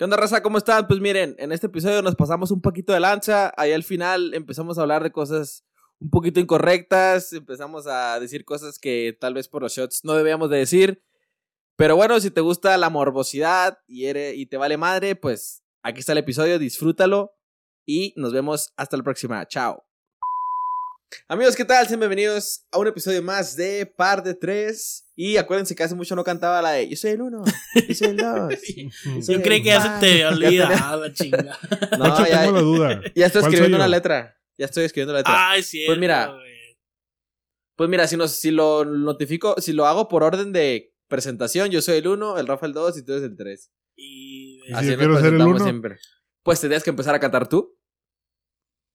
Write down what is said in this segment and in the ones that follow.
¿Qué onda, raza? ¿Cómo están? Pues miren, en este episodio nos pasamos un poquito de lanza. Ahí al final empezamos a hablar de cosas un poquito incorrectas. Empezamos a decir cosas que tal vez por los shots no debíamos de decir. Pero bueno, si te gusta la morbosidad y, te vale madre, pues aquí está el episodio, disfrútalo. Y nos vemos hasta la próxima. Chao. Amigos, ¿qué tal? Sean bienvenidos a un episodio más de Par de Tres. Y acuérdense que hace mucho no cantaba la de Yo soy el uno, yo soy el dos. Yo creí que ya se te olvida, la chinga. No, hecho, ya, tengo la duda. ya estoy ¿Cuál escribiendo una letra. Ya estoy escribiendo la letra. Ay, sí. Pues mira, Pues mira, si, nos, si lo notifico, si lo hago por orden de presentación, yo soy el uno, el Rafa el dos y tú eres el tres. Y si Así yo nos quiero ser el presentamos uno? siempre. Pues tendrías que empezar a cantar tú,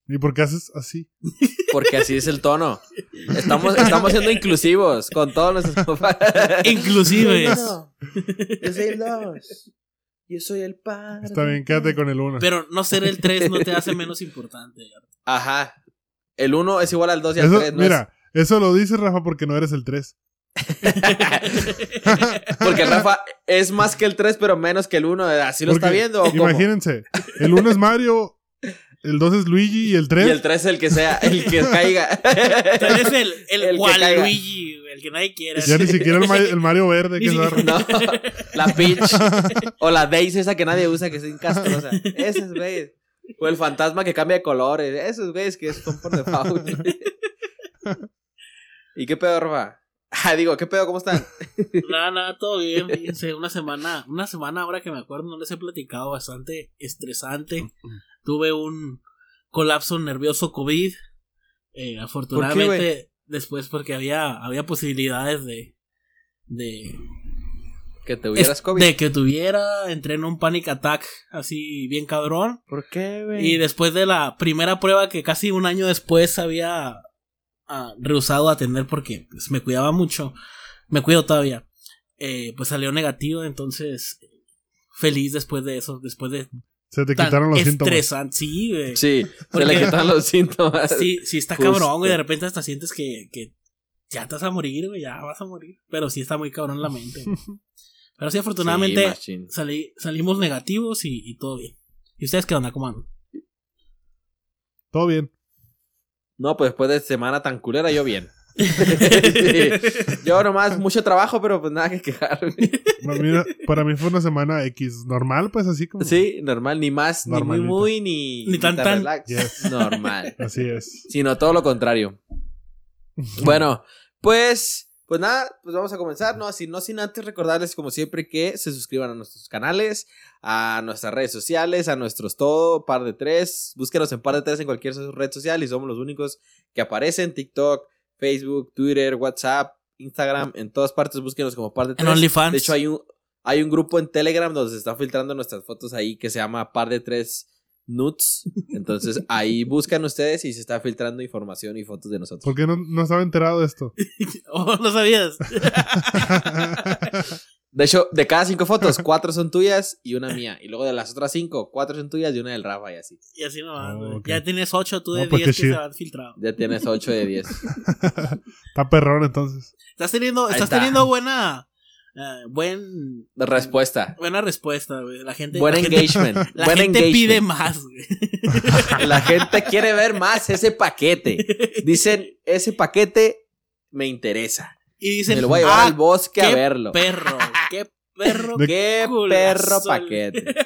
¿Y por qué haces así? Porque así es el tono. Estamos, estamos siendo inclusivos con todos nuestros Inclusive. Yo soy el uno, yo soy el dos, yo soy el par. Está bien, quédate con el uno. Pero no ser el 3 no te hace menos importante. Ajá. El uno es igual al dos y al Eso, tres. no mira, eso lo dices, Rafa, porque no eres el 3. es- Porque Rafa es más que el tres, pero menos que el uno. ¿Así lo está Porque, viendo? o? Imagínense, el 1 es Mario, el 2 es Luigi y el 3 Y el tres es el que sea, el que caiga. Eres el, el, El que güey, el que nadie quiere. ya ni siquiera el, Ma- el Mario verde, que raro. No, la Peach. O la Daisy esa que nadie usa, que es incastrosa. Esos güeyes. O el fantasma que cambia de colores. Esos güeyes que son por default. ¿Y qué pedo, Rafa? Ah, digo, ¿qué pedo? ¿Cómo están? Nada, nada, todo bien. Fíjense, una semana, una semana ahora que me acuerdo, no les he platicado, bastante estresante. Tuve un colapso nervioso COVID. Eh, afortunadamente, después porque había, había posibilidades de, de, Que te hubieras es- COVID. de que tuviera, entré en un panic attack así bien cabrón. ¿Por qué, güey? Y después de la primera prueba que casi un año después había ah, rehusado a atender porque pues, me cuidaba mucho, me cuido todavía, eh, pues salió negativo, entonces feliz después de eso, después de Se te tan quitaron los síntomas. estresante, sí, güey. Sí, se Porque- le quitan los síntomas. Sí, sí está Justo. cabrón, güey, de repente hasta sientes que, que ya te vas a morir, güey, ya vas a morir, pero sí está muy cabrón la mente. güey. Pero sí, afortunadamente Sí, salimos negativos y, y todo bien. ¿Y ustedes qué onda? ¿Cómo andan? Todo bien. No, pues después de semana tan culera, yo bien. Sí. Yo nomás mucho trabajo, pero pues nada que quejarme. Para mí, para mí fue una semana X normal, pues así como. Sí, normal, ni más, ni muy, muy, ni, Ni tan, tan tan. relax. Yes. Normal. Así es. Sino todo lo contrario. Bueno, pues, pues nada, pues vamos a comenzar, ¿no? Así, no sin antes recordarles, como siempre, que se suscriban a nuestros canales, a nuestras redes sociales, a nuestros todo, par de tres. Búsquenos en par de tres en cualquier red social y somos los únicos que aparecen: TikTok, Facebook, Twitter, WhatsApp, Instagram, en todas partes. Búsquenos como par de En tres. OnlyFans. De hecho, hay un, hay un grupo en Telegram donde se están filtrando nuestras fotos ahí que se llama Par de Tres Nuts. Entonces ahí buscan ustedes y se está filtrando información y fotos de nosotros. ¿Por qué no, no estaba enterado de esto? Oh, no sabías. De hecho, de cada cinco fotos, cuatro son tuyas y una mía. Y luego de las otras cinco, cuatro son tuyas y una del Rafa y así. Y así no va, Oh, güey. Ya tienes 8 tú de No, pues, 10 qué que se han filtrado. Ya tienes ocho de diez. Está perrón entonces. Estás teniendo, estás está. teniendo buena. eh, buen. Respuesta. Buena respuesta, güey. La gente. Buen la gente- engagement. La Buen gente engagement. pide más, güey. La gente quiere ver más ese paquete. Dicen, ese paquete me interesa. Y dicen. Me lo voy a llevar "Ah, al bosque a verlo. Perro, perro. De- ¡Qué Culazo. perro paquete!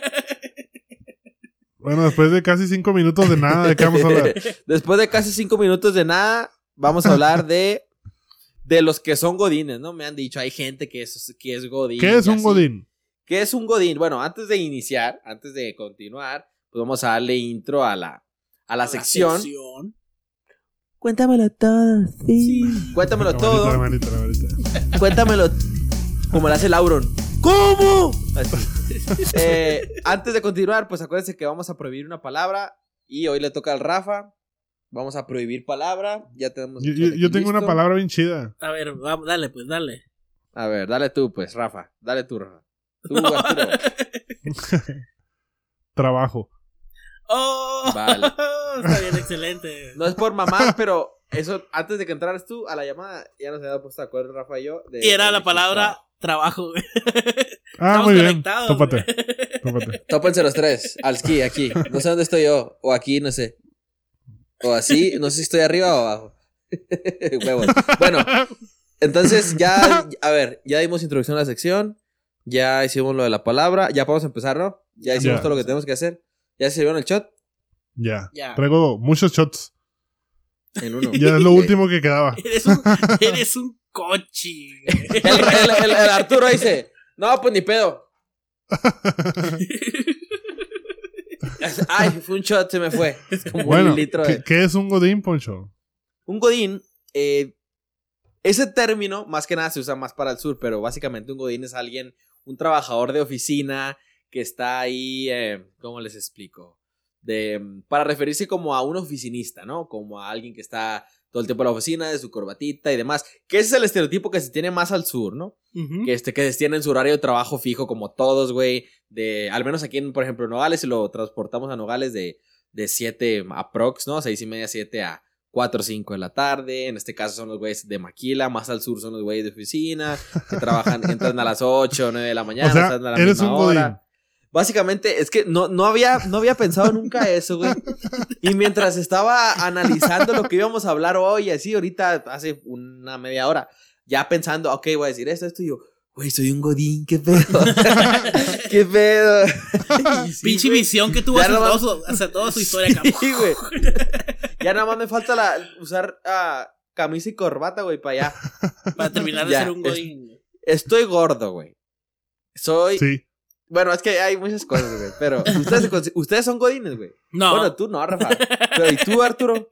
Bueno, después de casi cinco minutos de nada, ¿de qué vamos a hablar? Después de casi cinco minutos de nada, vamos a hablar de, de los que son godines, ¿no? Me han dicho, hay gente que es, que es godín. ¿Qué es un así. godín? ¿Qué es un godín? Bueno, antes de iniciar, antes de continuar, pues vamos a darle intro a la, a la, sección. Cuéntamelo todo, sí. Cuéntamelo La todo. manita, la manita, la manita. Cuéntamelo como lo hace Lauron. ¿Cómo? Eh, antes de continuar, pues acuérdense que vamos a prohibir una palabra y hoy le toca al Rafa. Vamos a prohibir palabra. Ya tenemos. Yo, tengo una palabra bien chida. A ver, vamos, dale, pues, dale. A ver, dale tú, pues, Rafa. Dale tú, Rafa. Tú, Arturo. Trabajo. ¡Oh! Vale. Está bien, excelente. No es por mamar, pero eso, antes de que entraras tú a la llamada, ya nos habíamos puesto de acuerdo, Rafa y yo. de- y era de la palabra trabajo. güey. Ah, Estamos muy bien. Tópate. Tópate. Tópense los tres. Al ski, aquí. No sé dónde estoy yo. O aquí, no sé. O así. No sé si estoy arriba o abajo. Huevos. Bueno, entonces ya. A ver, ya dimos introducción a la sección. Ya hicimos lo de la palabra. Ya podemos empezar, ¿no? Ya hicimos todo lo que tenemos que hacer. ¿Ya se sirvieron el shot? Ya. Traigo muchos shots. En uno. Ya es lo último que quedaba. Eres un, eres un cochi. El, el- el- el Arturo dice: No, pues ni pedo. Ay, fue un shot, se me fue. Es como Bueno, un litro de. ¿qué, qué es un Godín, Poncho? Un godín, eh, ese término más que nada se usa más para el sur, pero básicamente un godín es alguien, un trabajador de oficina que está ahí, eh, ¿cómo les explico? De, para referirse como a un oficinista, ¿no? Como a alguien que está todo el tiempo en la oficina, de su corbatita y demás. Que ese es el estereotipo que se tiene más al sur, ¿no? Ujú. Que, este, que tienen su horario de trabajo fijo como todos, güey. De, al menos aquí, en, por ejemplo, en Nogales, si lo transportamos a Nogales de, de 7 a prox, ¿no? 6 y media, 7 a 4 o 5 de la tarde. En este caso son los güeyes de maquila. Más al sur son los güeyes de oficina. Que trabajan, entran a las 8 o 9 de la mañana. O sea, a la eres misma un hora. Básicamente, es que no, no, había, no había pensado nunca eso, güey. Y mientras estaba analizando lo que íbamos a hablar hoy, así, ahorita, hace una media hora, ya pensando, ok, voy a decir esto, esto, y yo, güey, soy un godín, qué pedo. qué pedo. Sí, Pinche güey. visión que tuvo hace, todo su, hace toda su historia, cabrón. Sí, güey. Ya nada más me falta la, usar ah, camisa y corbata, güey, para allá. Para terminar de Ya, ser un es- godín. Estoy gordo, güey. Soy. Sí. Bueno, es que hay muchas cosas, güey. Pero ustedes, ustedes son godines, güey. No, Bueno, tú no, Rafa. Pero ¿y tú, Arturo?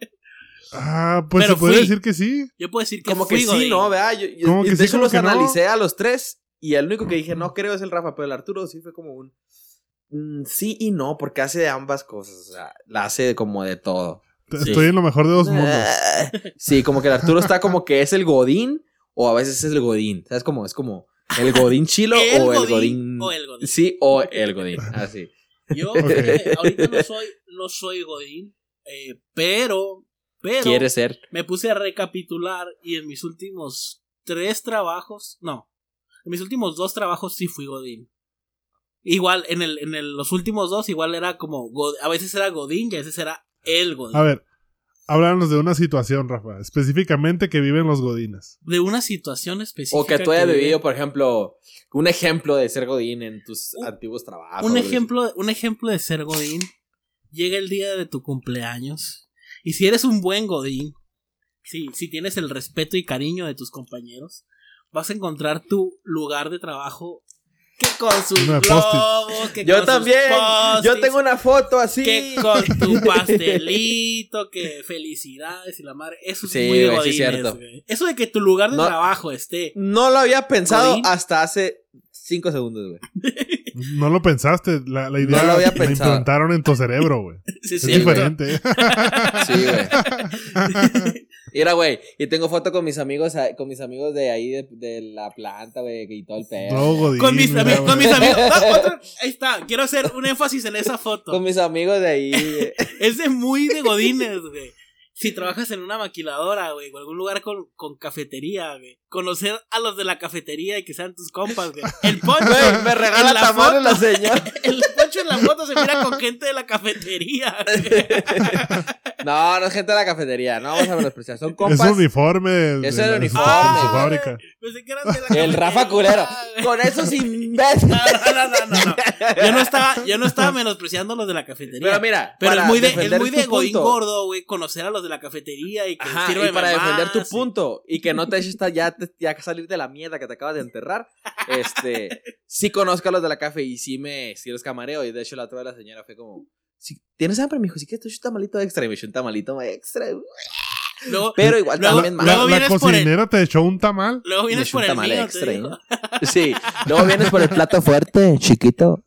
Ah, pues Pero se podría fui. decir que sí. yo puedo decir que Como que fui sí, godín. ¿no? ¿Verdad? Yo, yo- ¿Cómo que de sí, hecho, los que no? analicé a los tres. Y el único que dije, no creo es el Rafa, pero el Arturo sí fue como un. mm, sí y no, porque hace de ambas cosas. O sea, la hace como de todo. T- Sí. Estoy en lo mejor de dos mundos. Ah, Sí, como que el Arturo está como que es el Godín o a veces es el Godín. ¿Sabes cómo? Es como el Godín chilo ¿El o el godín o el godín? Sí, o el Godín. Así. Yo eh, ahorita no soy, no soy godín, eh, pero, pero Quiere ser. me puse a recapitular y en mis últimos tres trabajos, no, en mis últimos dos trabajos sí fui godín. Igual, en, el, en el- los últimos dos, igual era como, god- a veces era godín y a veces era el godín. A ver, háblanos de una situación, Rafa. Específicamente que viven los Godines. De una situación específica. O que tú hayas vivido, por ejemplo, un ejemplo de ser Godín en tus Un- antiguos trabajos. Un ejemplo, un ejemplo de ser Godín. Llega el día de tu cumpleaños. Y si eres un buen Godín, si, si tienes el respeto y cariño de tus compañeros, vas a encontrar tu lugar de trabajo que con sus post-it. globos, que Yo con sus también. Yo post-its, tengo una foto así. que con tu pastelito, que felicidades y la madre. Eso es Sí, muy güey, sí, cierto. güey. Eso de que tu lugar de No. trabajo esté. No lo había pensado Godín. hasta hace cinco segundos, güey. No lo pensaste. La, la idea No lo había la pensado. implantaron en tu cerebro, güey. Sí, Es sí, diferente. Sí, güey. Mira, güey, y tengo foto con mis amigos, ah, con mis amigos de ahí de, de la planta, güey, y todo el pedo. No, Godín. Con mis, mira, con mis amigos. No, otro- ahí está. Quiero hacer un énfasis en esa foto. Con mis amigos de ahí. güey. Es de muy de godines, güey. Si trabajas en una maquiladora, güey, o algún lugar con, con cafetería, güey. Conocer a los de la cafetería y que sean tus compas, güey. El poncho. Güey, me regala en la foto- la señora. El poncho en la foto se mira con gente de la cafetería. güey. No, no es gente de la cafetería, no vamos a menospreciar. Son Es compas. un uniforme. Es el uniforme. de su Ah, fábrica. Pensé que eran de la cafetería. El Rafa culero. Con esos imbéciles. No, no, no, no, no. Yo no estaba, yo no estaba menospreciando a los de la cafetería. Pero mira, Pero es muy de, es muy de godín punto. gordo, güey, conocer a los de la cafetería y que Ajá, y para defender más tu y- punto y que no te eches ya, te- ya salir de la mierda que te acabas de enterrar, este, sí conozco a los de la café y sí me, sí los camareo y de hecho la otra vez la señora fue como, si tienes hambre, mijo, si quieres te echo un tamalito extra y me echó un tamalito extra, Luego, pero igual Luego- también La, mal. luego la vienes por el- cocinera te echó un tamal. luego vienes por el tamal mío, extra. ¿eh? Sí, luego vienes por el plato fuerte, chiquito.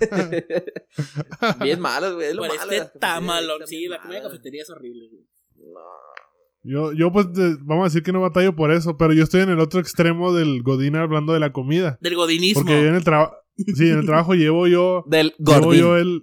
Bien malos, güey, es lo Por malo de este tamalón. Sí, la comida de cafetería es horrible, güey. No. Yo, yo pues, de- vamos a decir que no batallo por eso, pero yo estoy en el otro extremo del Godín hablando de la comida. Del godinismo. Porque yo en el trabajo, sí, en el trabajo llevo yo, Del llevo yo el,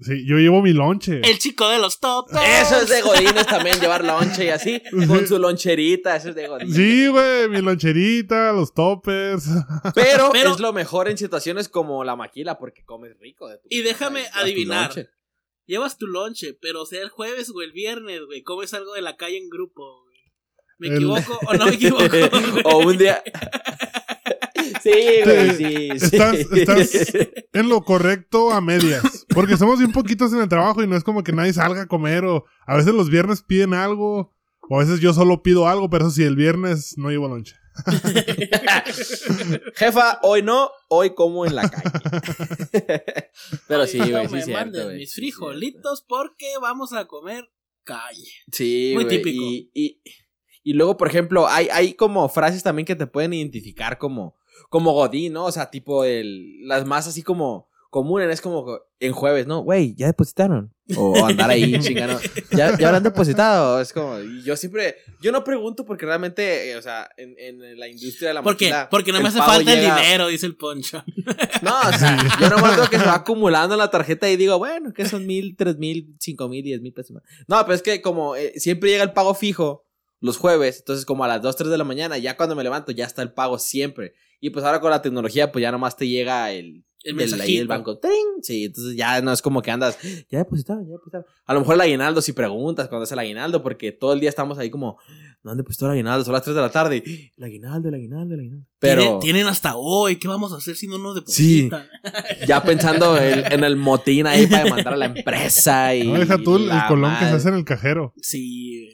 Sí, yo llevo mi lonche. El chico de los tops. Eso es de Godines también, llevar lonche y así, con su loncherita, eso es de Godines. Sí, güey, mi loncherita, los toppers. Pero, Pero- es lo mejor en situaciones como la maquila, porque comes rico de tu Y déjame tu adivinar. Llevas tu lonche, pero sea el jueves o el viernes, güey. Comes algo de la calle en grupo, güey. ¿Me El- equivoco o no me equivoco? güey? o un día. Sí, güey, sí, sí. Estás, estás en lo correcto a medias. Porque somos bien poquitos en el trabajo y no es como que nadie salga a comer o a veces los viernes piden algo o a veces yo solo pido algo, pero eso sí, el viernes no llevo lonche. Jefa, hoy no, hoy como en la calle. Pero sí, güey, no sí, me cierto, mandes güey. mis sí, frijolitos porque vamos a comer calle. Sí, Muy típico. Y, y, y luego, por ejemplo, hay, hay como frases también que te pueden identificar como, como Godín, ¿no? O sea, tipo el, las más así como comunes, es como en jueves, ¿no? Güey, ¿ya depositaron? O andar ahí chingando. ¿Ya, ya habrán depositado? Es como, yo siempre, yo no pregunto porque realmente, eh, o sea, en, en la industria de la ¿Por qué? Porque no me hace falta llega- el dinero, dice el poncho. No, o sea, yo no veo que se va acumulando en la tarjeta y digo, bueno, que son mil, tres mil, cinco mil, diez mil pesos más. No, pero es que como eh, siempre llega el pago fijo los jueves, entonces como a las 2, 3 de la mañana, ya cuando me levanto ya está el pago siempre. Y pues ahora con la tecnología, pues ya nomás te llega el, El del- ahí del banco. ¡Tring! Sí, entonces ya no es como que andas, ya depositaron, ya depositaron. A lo mejor el aguinaldo, si preguntas cuando es el aguinaldo, porque todo el día estamos ahí como, no han depositado el aguinaldo, son las 3 de la tarde. El aguinaldo, el aguinaldo, el aguinaldo. Pero Tienen, tienen hasta hoy. ¿Qué vamos a hacer si no nos Sí. depositan? ya pensando en, en el motín ahí para demandar a la empresa y. No, deja tú el, colón que se hace en el cajero. Sí.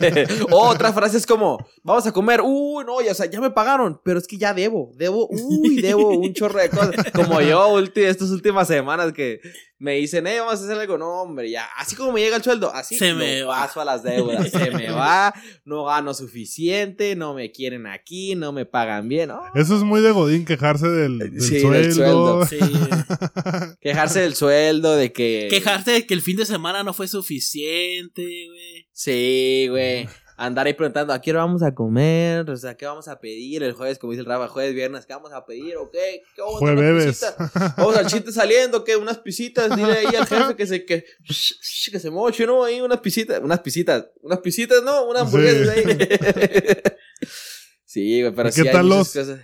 Güey. Otra frase es como, vamos a comer, uy, no, ya, o sea, ya me pagaron, pero es que ya debo, debo, uy, debo un chorro de cosas. Como yo, ulti- estas últimas semanas que me dicen, eh, vamos a hacer algo, no, hombre, ya, así como me llega el sueldo, así Se me va. paso a las deudas, se me va, no gano suficiente, no me quieren aquí, no me pagan bien, oh, Eso es muy de Godín quejarse del, del Sí, sueldo. del sueldo. Sí. quejarse del sueldo, de que... Quejarte de que el fin de semana no fue suficiente, güey. Sí, güey. Andar ahí preguntando, ¿a qué hora vamos a comer? O sea, ¿qué vamos a pedir el jueves? Como dice el Rafa, jueves, viernes, ¿qué vamos a pedir? ¿O qué? ¿Qué vamos a Jueves. Vamos al chiste saliendo, ¿qué? Unas pisitas, dile ahí al jefe que se, que, que se moche, ¿no? Ahí unas pisitas, unas pisitas, unas pisitas, ¿no? Unas hamburguesas Sí. ahí. sí, güey, pero ¿Y sí qué hay tal muchas los- cosas.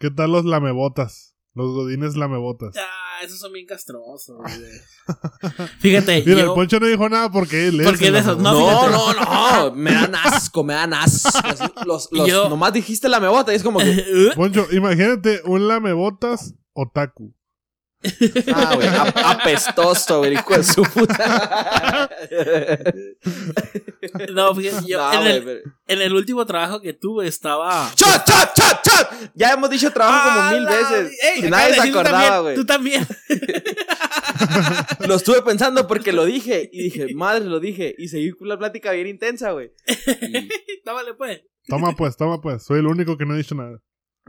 ¿Qué tal los lamebotas? Los Godines lamebotas. Ah, esos son bien castrosos, güey. Fíjate, Mira, yo... el Poncho no dijo nada porque él es. Porque lamebotas. no, No, no, no, me dan asco, me dan asco. Así, Los, los, Yo- Nomás dijiste la mebota y es como que. Poncho, imagínate un lamebotas otaku. Ah, güey, ap- apestoso, güey, hijo de su puta. No, fíjate, yo No, en, güey, el, pero- en el último trabajo que tuve estaba... ¡Chot, chot, chot, chot! Ya hemos dicho trabajo como mil la- veces. Ey, y nadie se acordaba, güey. Tú también. Lo estuve pensando porque lo dije. Y dije, madre, lo dije. Y seguí con la plática bien intensa, güey. Y- Tómale, pues. Toma pues, toma pues. Soy el único que no he dicho nada.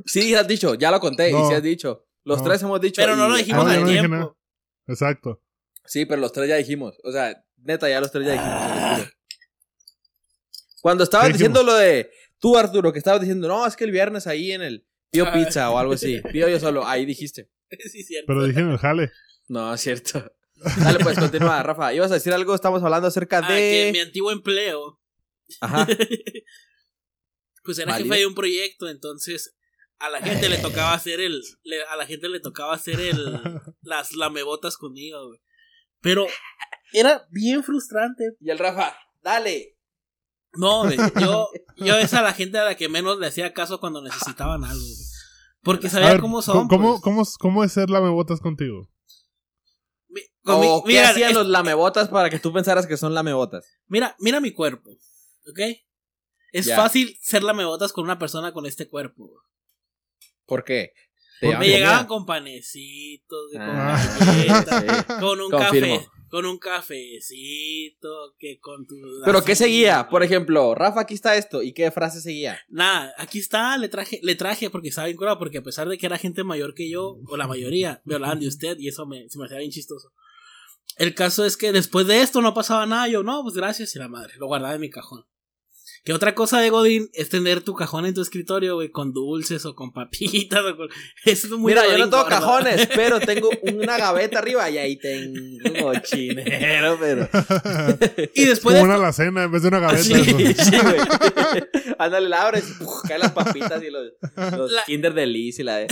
Sí, has dicho, ya lo conté. No. y sí has dicho. Los No. tres hemos dicho. Pero no lo dijimos Ah, al no dije tiempo. nada. Exacto. Sí, pero los tres ya dijimos. O sea, neta, ya los tres ya dijimos. juro. Cuando estabas ¿Qué diciendo lo de tú, Arturo, que estabas diciendo, no, es que el viernes ahí en el Pío Ah. Pizza o algo así. Pío yo solo, ahí dijiste. Sí, cierto. Pero dije en el jale. No, es cierto. Dale, pues, continúa, Rafa. ¿Ibas a decir algo? Estamos hablando acerca Ah, que mi de... antiguo empleo, Ajá. pues era Válido. jefe de un proyecto, entonces a la gente le tocaba hacer el, le- a la gente le tocaba hacer el, las lamebotas conmigo, güey. Pero era bien frustrante. Y el Rafa, dale. No, güey, yo, yo es a la gente a la que menos le hacía caso cuando necesitaban algo, güey. Porque sabía ver, cómo son. ¿cómo, pues. cómo, cómo es ser lamebotas contigo? Mi- con mi- ¿O qué mira, hacían es- los lamebotas para que tú pensaras que son lamebotas? mira, mira mi cuerpo, ¿ok? Es fácil ser lamebotas con una persona con este cuerpo. güey. ¿Por qué? ¿Te Porque Me llegaban con panecitos, de con Ah, sí. con un Confirmo. café, con un cafecito, que con tu ¿Pero qué seguía? Por ejemplo, Rafa, aquí está esto. ¿Y qué frase seguía? Nada, aquí está, le traje, le traje porque estaba bien curado, porque a pesar de que era gente mayor que yo, o la mayoría, me hablaban de usted y eso me, se me hacía bien chistoso. El caso es que después de esto no pasaba nada, yo, no, pues gracias y la madre, lo guardaba en mi cajón. Que otra cosa de Godín es tener tu cajón en tu escritorio, güey, con dulces o con papitas o con... Es muy Mira, yo no tengo gordo. cajones, pero tengo una gaveta arriba y ahí tengo un cochinero, pero. Y después Como de una alacena en vez de una gaveta. Sí. eso. Sí, güey. Ándale, la abres y ¡puf! caen las papitas y los, los La- Kinder Delice y la de.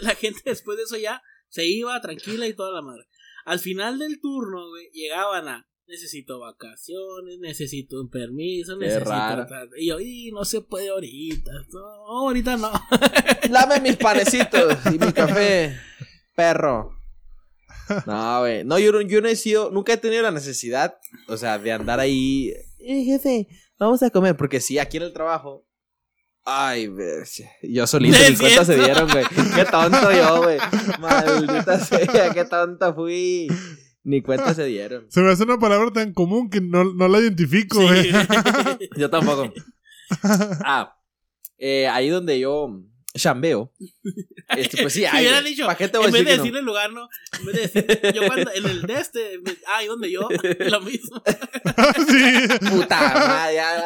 la gente después de eso ya se iba tranquila y toda la madre. Al final del turno, güey, llegaban a necesito vacaciones, necesito un permiso, Qué necesito raro. tal". y yo, y no se puede ahorita, no, ahorita no. Dame mis panecitos y mi café, perro. No, güey. No, yo, yo no he sido, nunca he tenido la necesidad, o sea, de andar ahí. Eh, jefe, vamos a comer, porque sí, aquí en el trabajo. Ay, yo solito Es ni cuenta se dieron, güey. Qué tonto yo, güey. Maldita sea, qué tonto fui. Ni cuenta se dieron. Se me hace una palabra tan común que no, no la identifico, Sí. güey. Yo tampoco. Ah, eh, ahí donde yo chambeo. Este, pues sí, Si hubiera dicho, ¿Para qué te voy a en vez decir de que no? el lugar, no. En vez de decir, yo cuando, en el de este, me- ah, ¿y donde yo? Lo mismo. sí. Puta madre, ya,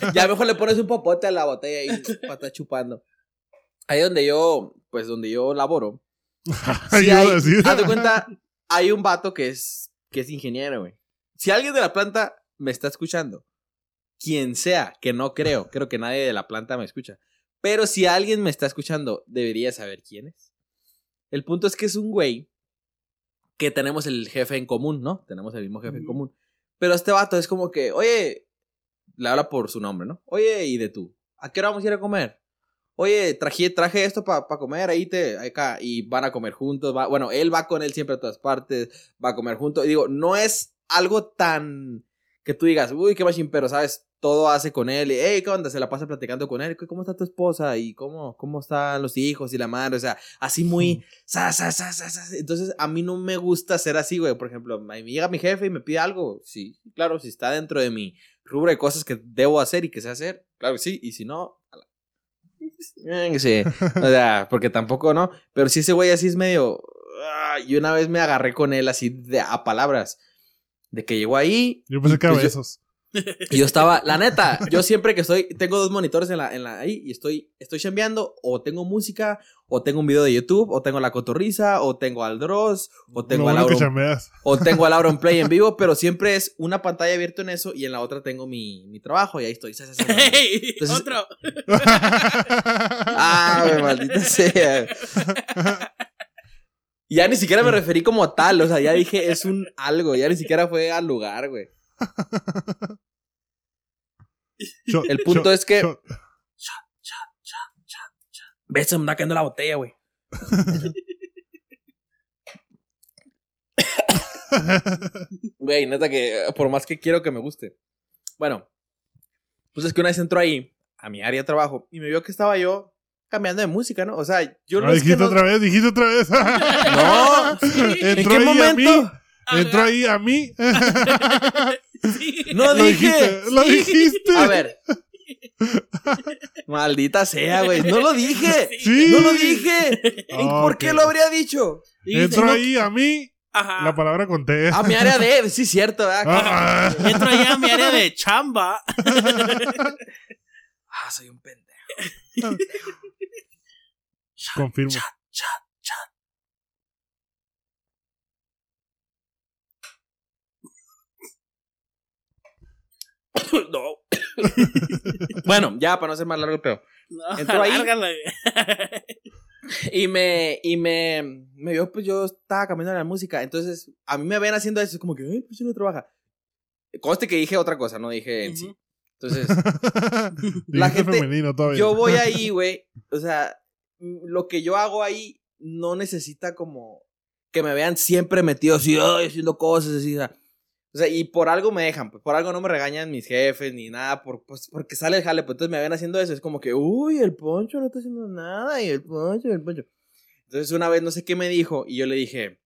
la. Ya mejor le pones un popote a la botella y para estar chupando. Ahí donde yo, pues donde yo laboro. Sí iba a hay, decir. haz de cuenta, hay un vato que es, que es ingeniero, güey. Si alguien de la planta me está escuchando, quien sea, que no creo, creo que nadie de la planta me escucha. Pero si alguien me está escuchando, debería saber quién es. El punto es que es un güey que tenemos el jefe en común, ¿no? Tenemos el mismo jefe en común. Pero este vato es como que, oye, le habla por su nombre, ¿no? Oye, ¿y de tú? ¿A qué hora vamos a ir a comer? Oye, traje, traje esto para comer, ahí te, acá, y van a comer juntos. va- bueno, él va con él siempre a todas partes, va a comer juntos. Y digo, no es algo tan que tú digas, uy, qué machín, pero sabes, todo hace con él. Y, hey, ¿qué onda? Se la pasa platicando con él. ¿Cómo está tu esposa? ¿Y cómo, cómo están los hijos y la madre? O sea, así muy. sa. Entonces, a mí no me gusta ser así, güey. Por ejemplo, me llega mi jefe y me pide algo. Sí, claro, si está dentro de mi rubro de cosas que debo hacer y que sé hacer, claro que sí. Y si no, a la- sí. O sea, porque tampoco, ¿no? Pero si ese güey así es medio. ah, Y una vez me agarré con él así de, a palabras. De que llegó ahí. Yo pensé que a yo- besos. Y yo estaba, la neta, yo siempre que estoy, tengo dos monitores en la, en la, ahí y estoy, estoy chambeando, o tengo música, o tengo un video de YouTube, o tengo la cotorriza, o tengo al Dross, o tengo Lo al Auron, o tengo al Auron Play en vivo, pero siempre es una pantalla abierta en eso y en la otra tengo mi, mi trabajo y ahí estoy. Hey, Entonces- otro. Ah, maldita sea. Ya ni siquiera me referí como tal, o sea, ya dije es un algo, ya ni siquiera fue al lugar, güey. Shot, El punto shot, es que- shot. Ves, se me está cayendo la botella, güey. Güey, neta que por más que quiero que me guste. Bueno, pues es que una vez entró ahí, a mi área de trabajo, y me vio que estaba yo cambiando de música, ¿no? O sea, yo no Ah, es que dijiste no... otra vez, dijiste otra vez. No. ¿En Entró qué ahí a momento? mí. Ajá. Entró ahí a mí. Sí. No Lo dije. dijiste, lo dijiste. A ver. Maldita sea, güey. No lo dije. Sí. No lo dije. Ah, ¿Por qué lo habría dicho? Dice, ahí a mí. Ajá. La palabra conté. A mi área de. Sí, cierto, ¿verdad? Ah. Entro ya a mi área de chamba. Ah, soy un pendejo. Confirmo. no. bueno, ya para no ser más largo el pedo. No, Entró ahí. Y me, y me, me vio, pues yo estaba cambiando la música. Entonces, a mí me ven haciendo eso. Es como que, ay, pues yo no trabaja. Conste que dije otra cosa, no dije en sí. Entonces, Dijiste gente- femenino todavía. yo voy ahí, güey. O sea, lo que yo hago ahí no necesita como que me vean siempre metido así, ay, haciendo cosas así. O sea, o sea, y por algo me dejan, pues por algo no me regañan mis jefes ni nada, por, pues, porque sale el jale, pues entonces me ven haciendo eso. Es como que, uy, el poncho no está haciendo nada, y el poncho, el poncho. Entonces una vez no sé qué me dijo, y yo le dije,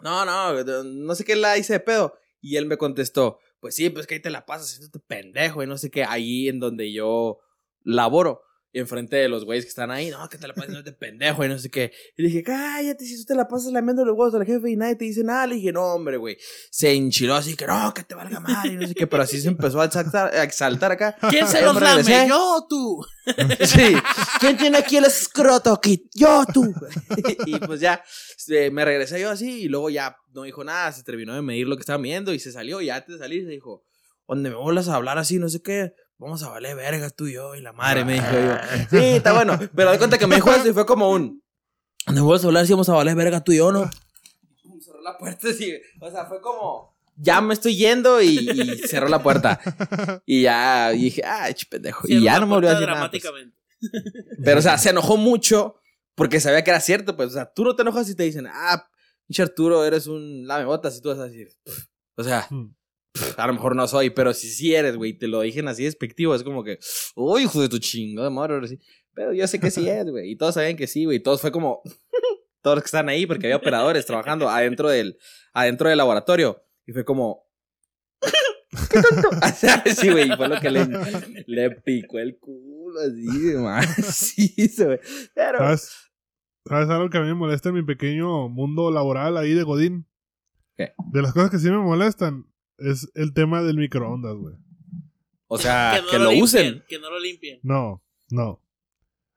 no, no, no sé qué la hice de pedo. Y él me contestó, pues sí, pues que ahí te la pasas haciéndote pendejo y no sé qué, ahí en donde yo laboro. Enfrente de los güeyes que están ahí, no, que te la pasas de pendejo y no sé qué. Y dije, cállate, si tú te la pasas lamiendo los huevos al jefe y nadie te dice nada. Le dije, no, hombre, güey. Se enchiló así que no, que te valga madre y no sé qué, pero así se empezó a exaltar, a exaltar acá. ¿Quién se los lame? ¿Yo tú? Sí. ¿Quién tiene aquí el escroto, Kit? Yo, tú. y pues ya, este, me regresé yo así y luego ya no dijo nada, se terminó de medir lo que estaba midiendo y se salió y antes de salir se dijo, donde me vuelvas a hablar así, no sé qué, vamos a valer verga tú y yo y la madre me dijo yo. Sí, está bueno, pero de cuenta que me dijo eso y fue como un, donde me vuelvas a hablar así, vamos a valer verga tú y yo, ¿no? Y Cerró la puerta o sea, fue como... Ya me estoy yendo y, y cerró la puerta. Y ya dije, ah, pendejo. y Cierra ya no me volvió a decir nada. pues. Pero, o sea, se enojó mucho porque sabía que era cierto, pues. O sea, tú no te enojas y te dicen, ah, pinche Arturo, eres un lamebotas. Y tú vas a decir, "Pff". o sea, Hmm. Pff, a lo mejor no soy, pero si sí eres, güey, te lo dicen así despectivo, es como que, uy, hijo de tu chingada madre, ahora sí. Pero yo sé que sí es, güey. Y todos sabían que sí, güey. Y todos fue como, todos los que están ahí, porque había operadores trabajando adentro del, adentro del laboratorio. Y fue como, ¿qué tonto? Sí, güey, y fue lo que le, le picó el culo así, de macizo, güey. Pero, ¿Sabes? ¿Sabes algo que a mí me molesta en mi pequeño mundo laboral ahí de Godín? ¿Qué? De las cosas que sí me molestan es el tema del microondas, güey. o sea, no que lo limpien, usen. Que no lo limpien. No, no.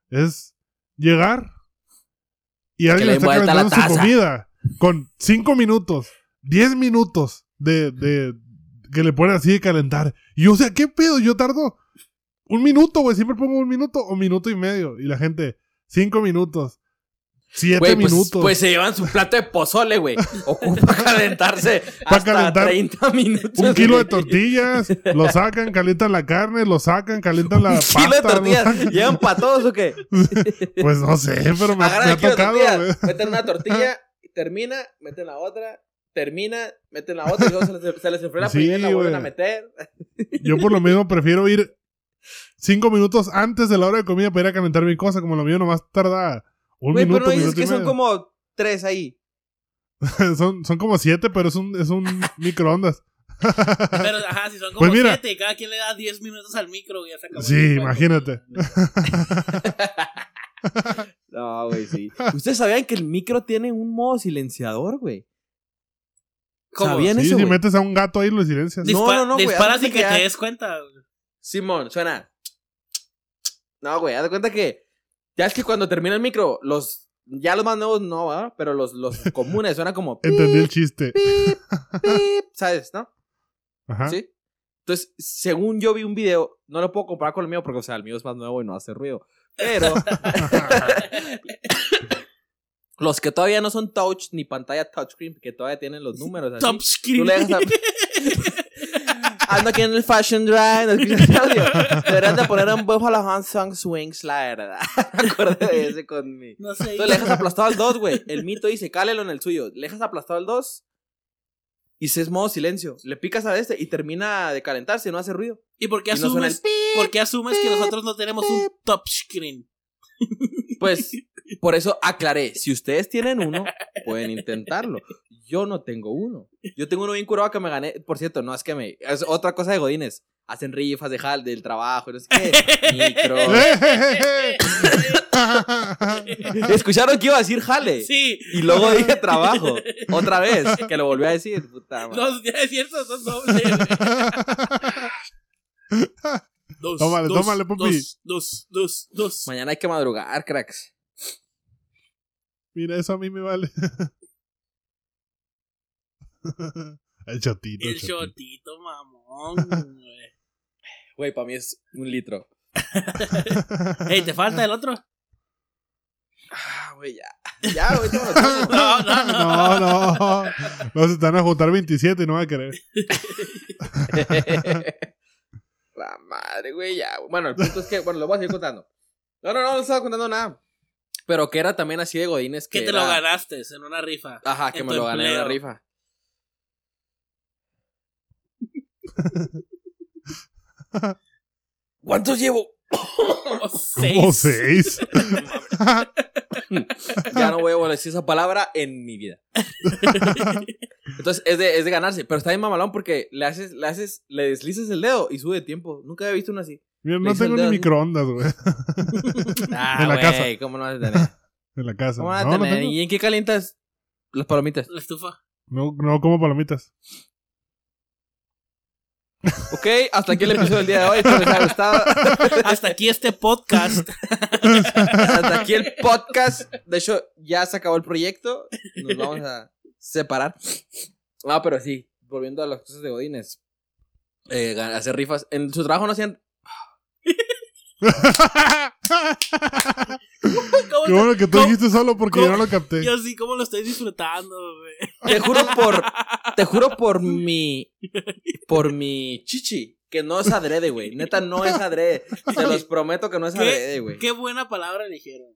Es llegar y alguien le está calentando su comida con 5 minutos, 10 minutos de, de que le ponen así de calentar. Y o sea, ¿qué pedo? Yo tardo un minuto, güey. Siempre pongo un minuto o minuto y medio. Y la gente, 5 minutos, 7 Güey, pues, minutos. pues se llevan su plato de pozole, güey. Ocupa calentarse Pa' hasta calentar 30 minutos. un kilo de tortillas, lo sacan, calientan la carne, lo sacan, calientan la Un pasta. kilo de tortillas. ¿Llevan para todos o qué? Pues no sé, pero me, Agarran me ha tocado, meten una tortilla, termina, meten la otra, termina, meten la otra y luego se les, se les enfría la Sí, primera y la vuelven a meter. Yo por lo mismo prefiero ir cinco minutos antes de la hora de comida para ir a calentar mi cosa, como lo mío nomás tarda un Güey, minuto, pero no dices y que son como tres ahí. son, son como siete, pero es un, es un microondas. Pero, ajá, si son como Pues mira. siete y cada quien le da 10 minutos al micro, ya se acabó. Sí, imagínate. No, güey, sí. ¿Ustedes sabían que el micro tiene un modo silenciador, güey? ¿Cómo? ¿Sabían Sí, eso, si güey? metes a un gato ahí lo silencias. No, Dispa- no, no, güey, Disparas haz de sin que te que ya- des cuenta. güey. Simón, suena. No, güey, haz de cuenta que. Ya es que cuando termina el micro, los. Ya los más nuevos no, ¿verdad? Pero los, los comunes suenan como. Entendí el chiste. Pip, pip, ¿Sabes, no? Ajá. ¿Sí? Entonces, según yo vi un video, no lo puedo comparar con el mío porque, o sea, el mío es más nuevo y no hace ruido. Pero los que todavía no son touch ni pantalla touchscreen, que todavía tienen los números así. Top screen. Tú le dejas Ando aquí en el Fashion Drive, no. Deberían de poner un Buffalo Hansong Swing Slider. Me acordé de ese con mi. No sé. Entonces le dejas aplastado al 2, güey. El mito dice, cálelo en el suyo. Le dejas aplastado al 2 y se es modo silencio. Le picas a este y termina de calentarse, no hace ruido. ¿Y por qué Y no asumes, por qué asumes que nosotros no tenemos un top screen? Pues por eso aclaré. Si ustedes tienen uno, pueden intentarlo. Yo no tengo uno. Yo tengo uno bien curado que me gané. Por cierto, no es que me. Es otra cosa de Godines. Hacen rifas de jal, del trabajo, no sé qué. Micro. Escucharon que iba a decir jale. Sí. Y luego dije trabajo. Otra vez. Que lo volví a decir. Puta madre. Ya es cierto, son dobles. Dos, Tómale, dos, tómale, pupi. Dos, dos, dos, dos. Mañana hay que madrugar, cracks. Mira, eso a mí me vale. el chotito. El chotito. shotito, mamón. güey. Güey, para mí es un litro. Ey, ¿te falta el otro? Ah, güey, ya. Ya, güey. No, no, no. No, no. No se están a juntar 27 y no va a querer. La madre, güey, ya. Bueno, el punto es que, bueno, lo voy a seguir contando. No, no, no, no estaba contando nada. Pero que era también así de Godines que. Que te era- lo ganaste en una rifa. Ajá, que me lo gané en la empleo. rifa. ¿Cuántos llevo? Como Como seis. seis. Ya no voy a volver a decir esa palabra en mi vida. Entonces es de, es de ganarse. Pero está bien mamalón porque le haces, le haces, le deslizas el dedo y sube de tiempo. Nunca había visto uno así. Mira, no tengo ni microondas, güey. Ah, En la casa. ¿cómo no vas a tener? En la casa. ¿Cómo vas a No, no, tener? tengo. ¿Y en qué calientas las palomitas? La estufa. no, no como palomitas. Ok, hasta aquí el episodio del día de hoy. Espero les haya gustado. Hasta aquí este podcast. Hasta aquí el podcast. De hecho, ya se acabó el proyecto. Nos vamos a separar. Ah, pero sí, volviendo a las cosas de Godines. Eh, hacer rifas. En su trabajo no hacían. ¿Cómo Qué bueno que tú ¿Cómo? dijiste solo porque ¿Cómo? yo no lo capté. Yo sí, ¿cómo lo estoy disfrutando, güey? Te juro por. Te juro por mi. Por mi chichi. Que no es adrede, güey. Neta, no es adrede. Te los prometo que no es adrede, güey. Qué buena palabra eligieron.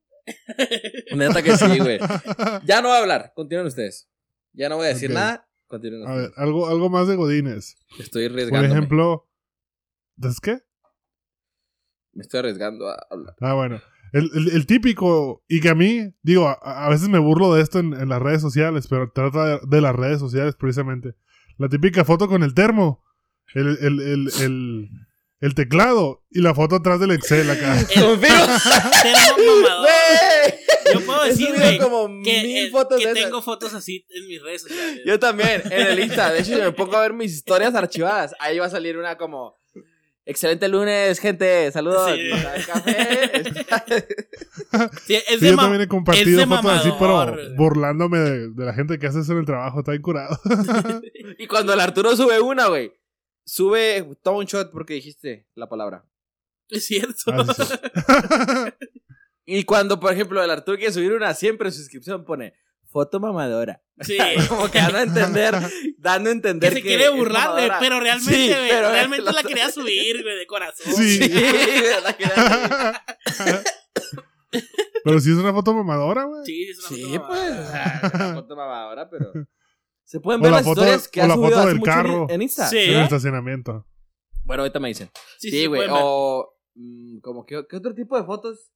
Neta que sí, güey. Ya no voy a hablar. Continúen ustedes. Ya no voy a decir nada. Continúen A ver, algo, algo más de Godines. Estoy Por arriesgando. ejemplo. ¿Es qué? Me estoy arriesgando a hablar. Ah, bueno. El, el- el típico, y que a mí, digo, a, a veces me burlo de esto en, en las redes sociales, pero trata de, las redes sociales precisamente. La típica foto con el termo, el, el, el, el, el teclado y la foto atrás del Excel acá. Yo puedo decir, güey, como que, mil fotos que de esas. tengo fotos así en mis redes sociales. Yo también, en el Insta. De hecho, si me pongo a ver mis historias archivadas, ahí va a salir una como. Excelente lunes, gente. Saludos. Sí. Café. Sí, es Sí, de yo también he compartido fotos así, pero burlándome de, de la gente que hace eso en el trabajo, está bien curado. y cuando el Arturo sube una, güey, sube, toma un shot porque dijiste la palabra. Es cierto. Ah, sí. Y cuando, por ejemplo, el Arturo quiere subir una, siempre en su descripción pone foto mamadora. Sí. Como que dando a entender, dando a Que entender se que quiere es burlar, güey, mamadora. pero realmente, Sí, pero- realmente la quería subir, güey, de corazón. Sí. Sí, la quería subir. pero si es una foto mamadora, güey. Sí, es una Sí, foto pues. mamadora. o sea, es una foto mamadora, pero. Se pueden ver la las foto- historias que o ha la subido foto hace del mucho en- carro. en Insta. Sí. En el estacionamiento. Bueno, ahorita me dicen. Sí, Sí, güey. o. mm, como que, ¿qué otro tipo de fotos?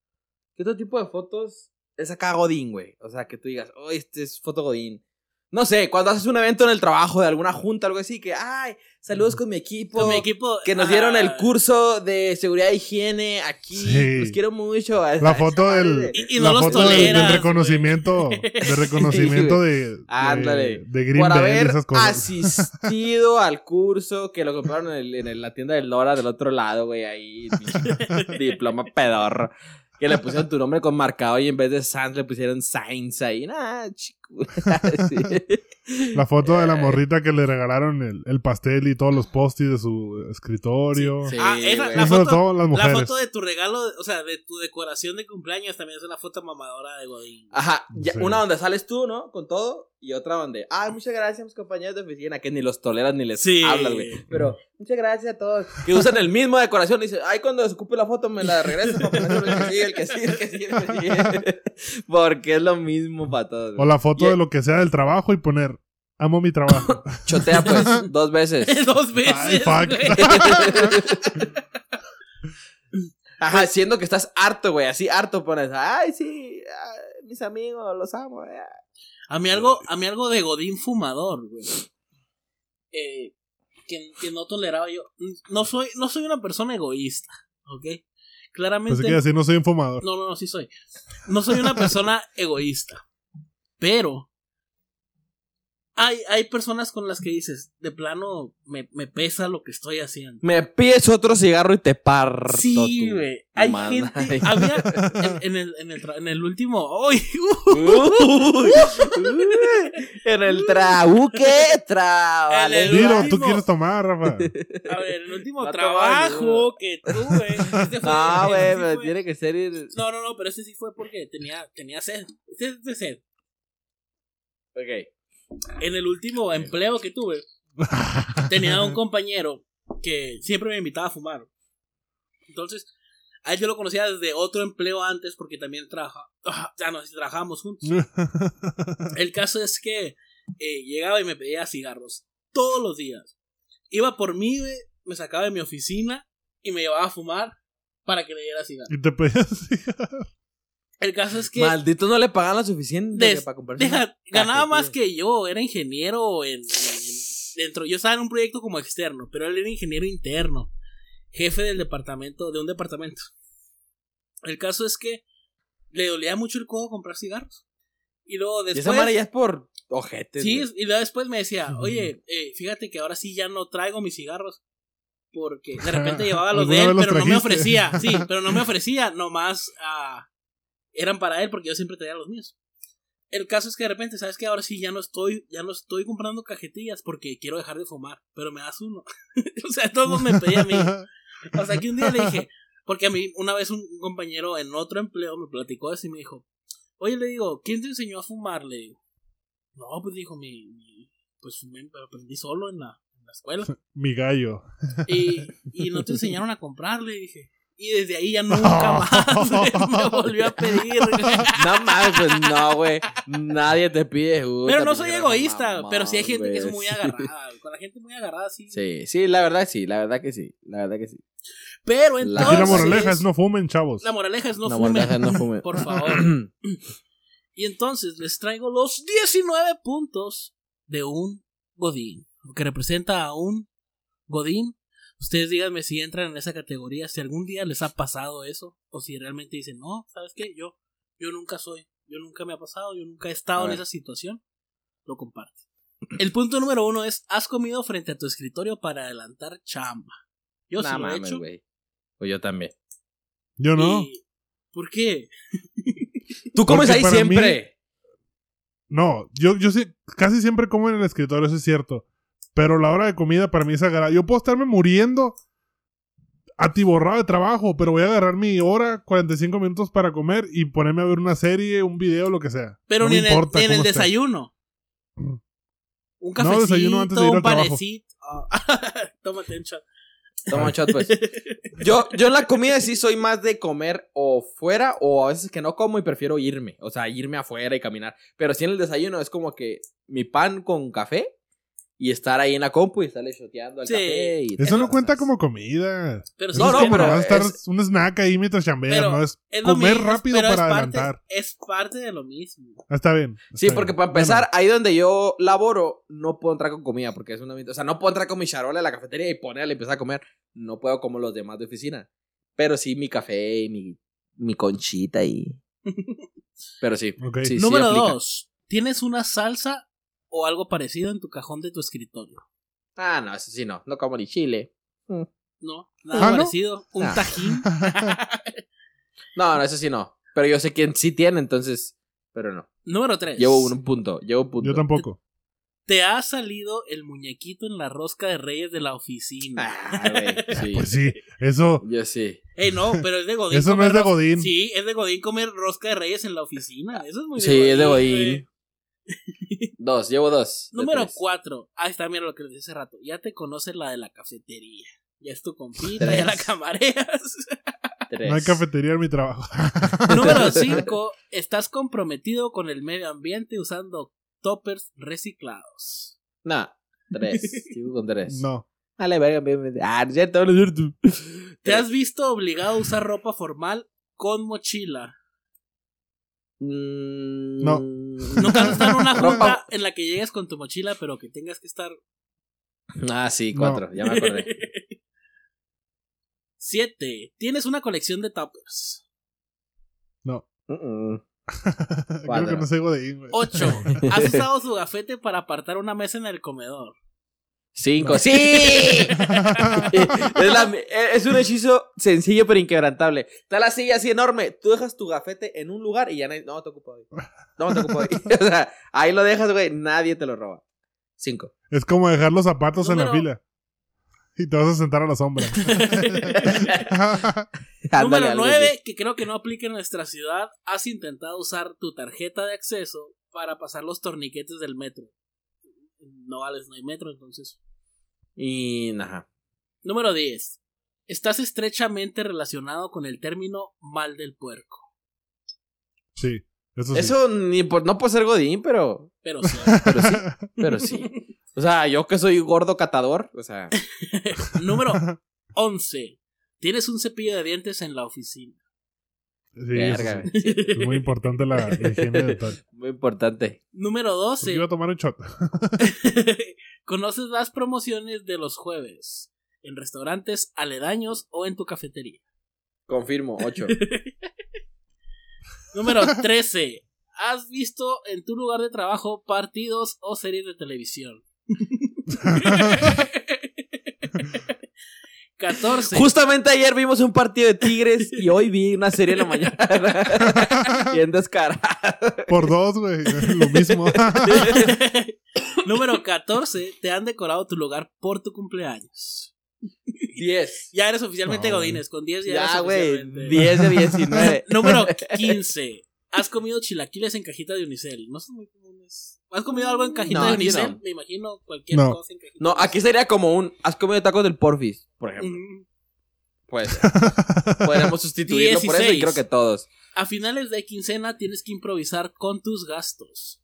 ¿Qué otro tipo de fotos es acá Godín, güey? O sea, que tú digas, oh, este es foto Godín. No sé, cuando haces un evento en el trabajo de alguna junta, algo así, que, ay, saludos con mi equipo. Con mi equipo. Que nos dieron el curso de seguridad e higiene aquí. Sí. Los quiero mucho. La foto del, Y- y no la los foto del- del, toleras, reconocimiento, de reconocimiento de, de, Ándale. de Green por y haber esas cosas. asistido al curso que lo compraron en, el- en el- la tienda del Lora del otro lado, güey, ahí. diploma pedorro. Que le pusieron tu nombre con marcado y en vez de Sans le pusieron Sainz ahí. Nah. La foto de la morrita que le regalaron el, el pastel y todos los post-its de su escritorio. Sí, Ah, esa- la Eso foto- las La mujeres. foto de tu regalo, o sea, de tu decoración de cumpleaños también es una foto mamadora de Godín. Ajá, ya- Sí. una donde sales tú, ¿no? Con todo. Y otra donde, ay, muchas gracias, mis compañeros de oficina, que ni los toleras ni les Sí. hablas, güey. Pero, muchas gracias a todos. Que usan el mismo decoración y dicen, ay, cuando se ocupe la foto me la regresas para ponerle el que sí, el que sí, el que sí, el que sí. Porque es lo mismo para todos. O la foto De lo que sea del trabajo y poner, amo mi trabajo. Chotea, pues, dos veces. Dos veces. Ay, fuck. Ajá, siendo que estás harto, güey, así harto pones, ay, sí, mis amigos, los amo. eh". A mí algo, a mí algo de Godín fumador, güey. Eh, que, que no toleraba yo. No soy, no soy una persona egoísta, ¿ok? Claramente. Que así no soy un fumador. No, no, no, sí soy. No soy una persona egoísta. Pero hay, hay personas con las que dices, de plano, me, me pesa lo que estoy haciendo. Me pides otro cigarro y te parto. Sí, güey. Hay madre. gente. Había en, en el, en, el, en el último. ¡Ay! Uy, uy, en el trabuque, traba. El Dilo, tú quieres tomar, Rafa. A ver, el último No trabajo que tuve. este fue- No, este güey, tiene que ser. ir- No, no, no, pero ese sí fue porque tenía, tenía sed. Ese es de sed. Ok. En el último empleo que tuve, tenía un compañero que siempre me invitaba a fumar. Entonces, a él yo lo conocía desde otro empleo antes porque también trabaja, ah, ya no, trabajábamos juntos. El caso es que eh, llegaba y me pedía cigarros todos los días. Iba por mí, me sacaba de mi oficina y me llevaba a fumar para que le diera cigarros. y te pedías cigarro. El caso es que Maldito no le pagan lo suficiente Des- para comprar. deja- ganaba más que yo, era ingeniero en, en- en- dentro. Yo estaba en un proyecto como externo, pero él era ingeniero interno. jefe del departamento, de un departamento. El caso es que le dolía mucho el codo comprar cigarros. Y luego Y esa después. madre ya es por ojete. Sí, y luego después me decía, oye, eh, fíjate que ahora sí ya no traigo mis cigarros. Porque de repente llevaba los de ¿Alguna él, pero no me ofrecía. Sí, pero no me ofrecía. Nomás ah, eran para él porque yo siempre traía los míos. El caso es que de repente, ¿sabes qué? Ahora sí ya no estoy, ya no estoy comprando cajetillas porque quiero dejar de fumar. Pero me das uno. o sea, todo me pedía a mí. O sea, que un día le dije, porque a mí una vez un compañero en otro empleo me platicó eso y me dijo, oye, le digo, ¿quién te enseñó a fumar? Le digo, no, pues dijo, mi, mi- pues fumé, pero aprendí solo en la, en la escuela. Mi gallo. Y, y no te enseñaron a comprar, le dije. Y desde ahí ya nunca más me volvió a pedir. güey. No mames, pues no, güey. Nadie te pide. puta, Pero no soy egoísta, pero sí hay gente que es muy sí. agarrada. Con la gente muy agarrada, sí. Sí, sí, la verdad sí, la verdad que sí, la verdad que sí. Pero entonces. Aquí la moraleja es no fumen, chavos. La moraleja es no La fumen. moraleja es no fumen. Por favor. Y entonces les traigo los 19 puntos de un Godín, lo que representa a un Godín. Ustedes díganme si entran en esa categoría, si algún día les ha pasado eso, o si realmente dicen, no, ¿sabes qué? Yo, yo nunca soy, yo nunca me ha pasado, yo nunca he estado en esa situación. Lo comparte. El punto número uno es, has comido frente a tu escritorio para adelantar chamba. Yo sí No lo he hecho. güey. Pues yo también. Yo no. y- ¿Por qué? Tú comes Porque ahí mí- siempre. No, yo, yo sí, casi siempre como en el escritorio, eso es cierto. Pero la hora de comida para mí es agarrar. Yo puedo estarme muriendo atiborrado de trabajo, pero voy a agarrar mi hora, 45 minutos para comer y ponerme a ver una serie, un video, lo que sea. Pero No ni me en el, importa ni en el cómo esté. desayuno. Mm. Un No, cafecito, desayuno antes de ir un al panecito. Tómate un shot. Toma un shot, pues. Yo, yo en la comida sí soy más de comer o fuera o a veces que no como y prefiero irme. O sea, irme afuera y caminar. Pero sí en el desayuno es como que mi pan con café y estar ahí en la compu y estarle shoteando al Sí. café. Y Eso no cuenta como comida. Pero Eso No, es no, como pero nomás estar es- un snack ahí mientras chambeas, no es es comer mismo, rápido pero para es parte- adelantar. Es parte de lo mismo. Ah, Está bien. Sí, está porque bien. para empezar, Bueno, ahí donde yo laboro, no puedo entrar con comida porque es una... O sea, no puedo entrar con mi charola a la cafetería y ponerle y empezar a comer. No puedo como los demás de oficina. Pero sí mi café y mi, mi conchita y... Pero sí. ok. sí, sí Número aplica. dos. ¿Tienes una salsa o algo parecido en tu cajón de tu escritorio? Ah, no, eso sí no. No como ni chile. ¿No? Nada ¿Ah, no? parecido. Un Ah. tajín. No, no, eso sí no. Pero yo sé quién sí tiene, entonces... Pero no. Número tres. Llevo un punto. Llevo un punto. Yo tampoco. Te ha salido el muñequito en la rosca de reyes de la oficina. Ah, güey. Sí. Pues sí, eso. Yo sí. Ey, no, pero es de Godín. Eso no es de ros- Godín. Sí, es de Godín comer rosca de reyes en la oficina. Eso es muy de Sí, es de güey. Dos, llevo dos. Número. 4. Ahí está, mira lo que les dije hace rato. Ya te conoce la de la cafetería. Ya es tu compita, Tres. ya la camareas. Tres. No hay cafetería en mi trabajo. Número 5. Estás comprometido con el medio ambiente usando toppers reciclados. No, tres. Sigo con tres. no. Dale, verga. Ah, cierto, cierto. ¿Te has visto obligado a usar ropa formal con mochila? Mm, No. Nunca has estado en una Ropa- junta en la que llegues con tu mochila, pero que tengas que estar. Ah, sí, cuatro. Ya me acordé. 7. Tienes una colección de toppers. No. Mm-mm. Creo que no Godín, güey. 8. Has usado su gafete para apartar una mesa en el comedor. Cinco. ¡Sí! es, la- es un hechizo sencillo pero inquebrantable. Está la silla así enorme. Tú dejas tu gafete en un lugar y ya nadie. No, te ocupo ahí. No, te ocupo ahí. o sea, ahí lo dejas, güey. Nadie te lo roba. Cinco. Es como dejar los zapatos en la fila. Y te vas a sentar a la sombra. Número algo 9, así. que creo que no aplica en nuestra ciudad. Has intentado usar tu tarjeta de acceso para pasar los torniquetes del metro. No vales, no hay metro, entonces. Y. Ajá. Número 10. Estás estrechamente relacionado con el término mal del puerco. sí, eso sí. Eso ni por, no por ser Godín, pero. Pero sí. Pero sí. Pero sí. O sea, yo que soy gordo catador. O sea. Número 11. Tienes un cepillo de dientes en la oficina. Sí, eso verga, sí. güey. Es muy importante la, la higiene dental. Muy importante. Número Porque 12. iba a tomar un shot. Conoces las promociones de los jueves. en restaurantes aledaños o en tu cafetería. Confirmo, 8. Número 13. ¿Has visto en tu lugar de trabajo partidos o series de televisión? 14. Justamente ayer vimos un partido de Tigres y hoy vi una serie en la mañana. Bien descarado. Por dos, güey. Lo mismo. Número 14. Te han decorado tu lugar por tu cumpleaños. 10. Ya eres oficialmente No, Godines. Con 10 ya, Ya, eres güey. oficialmente. 10 de 19. Número 15. ¿Has comido chilaquiles en cajita de unicel? No son muy. ¿Has comido algo en cajita No, de aquí unicel? no. Me imagino cualquier No. cosa en cajita No, aquí sería como un. ¿Has comido tacos del Porfis? Por ejemplo. Mm. Pues. Podríamos sustituirlo por eso y 16. creo que todos. A finales de quincena tienes que improvisar con tus gastos.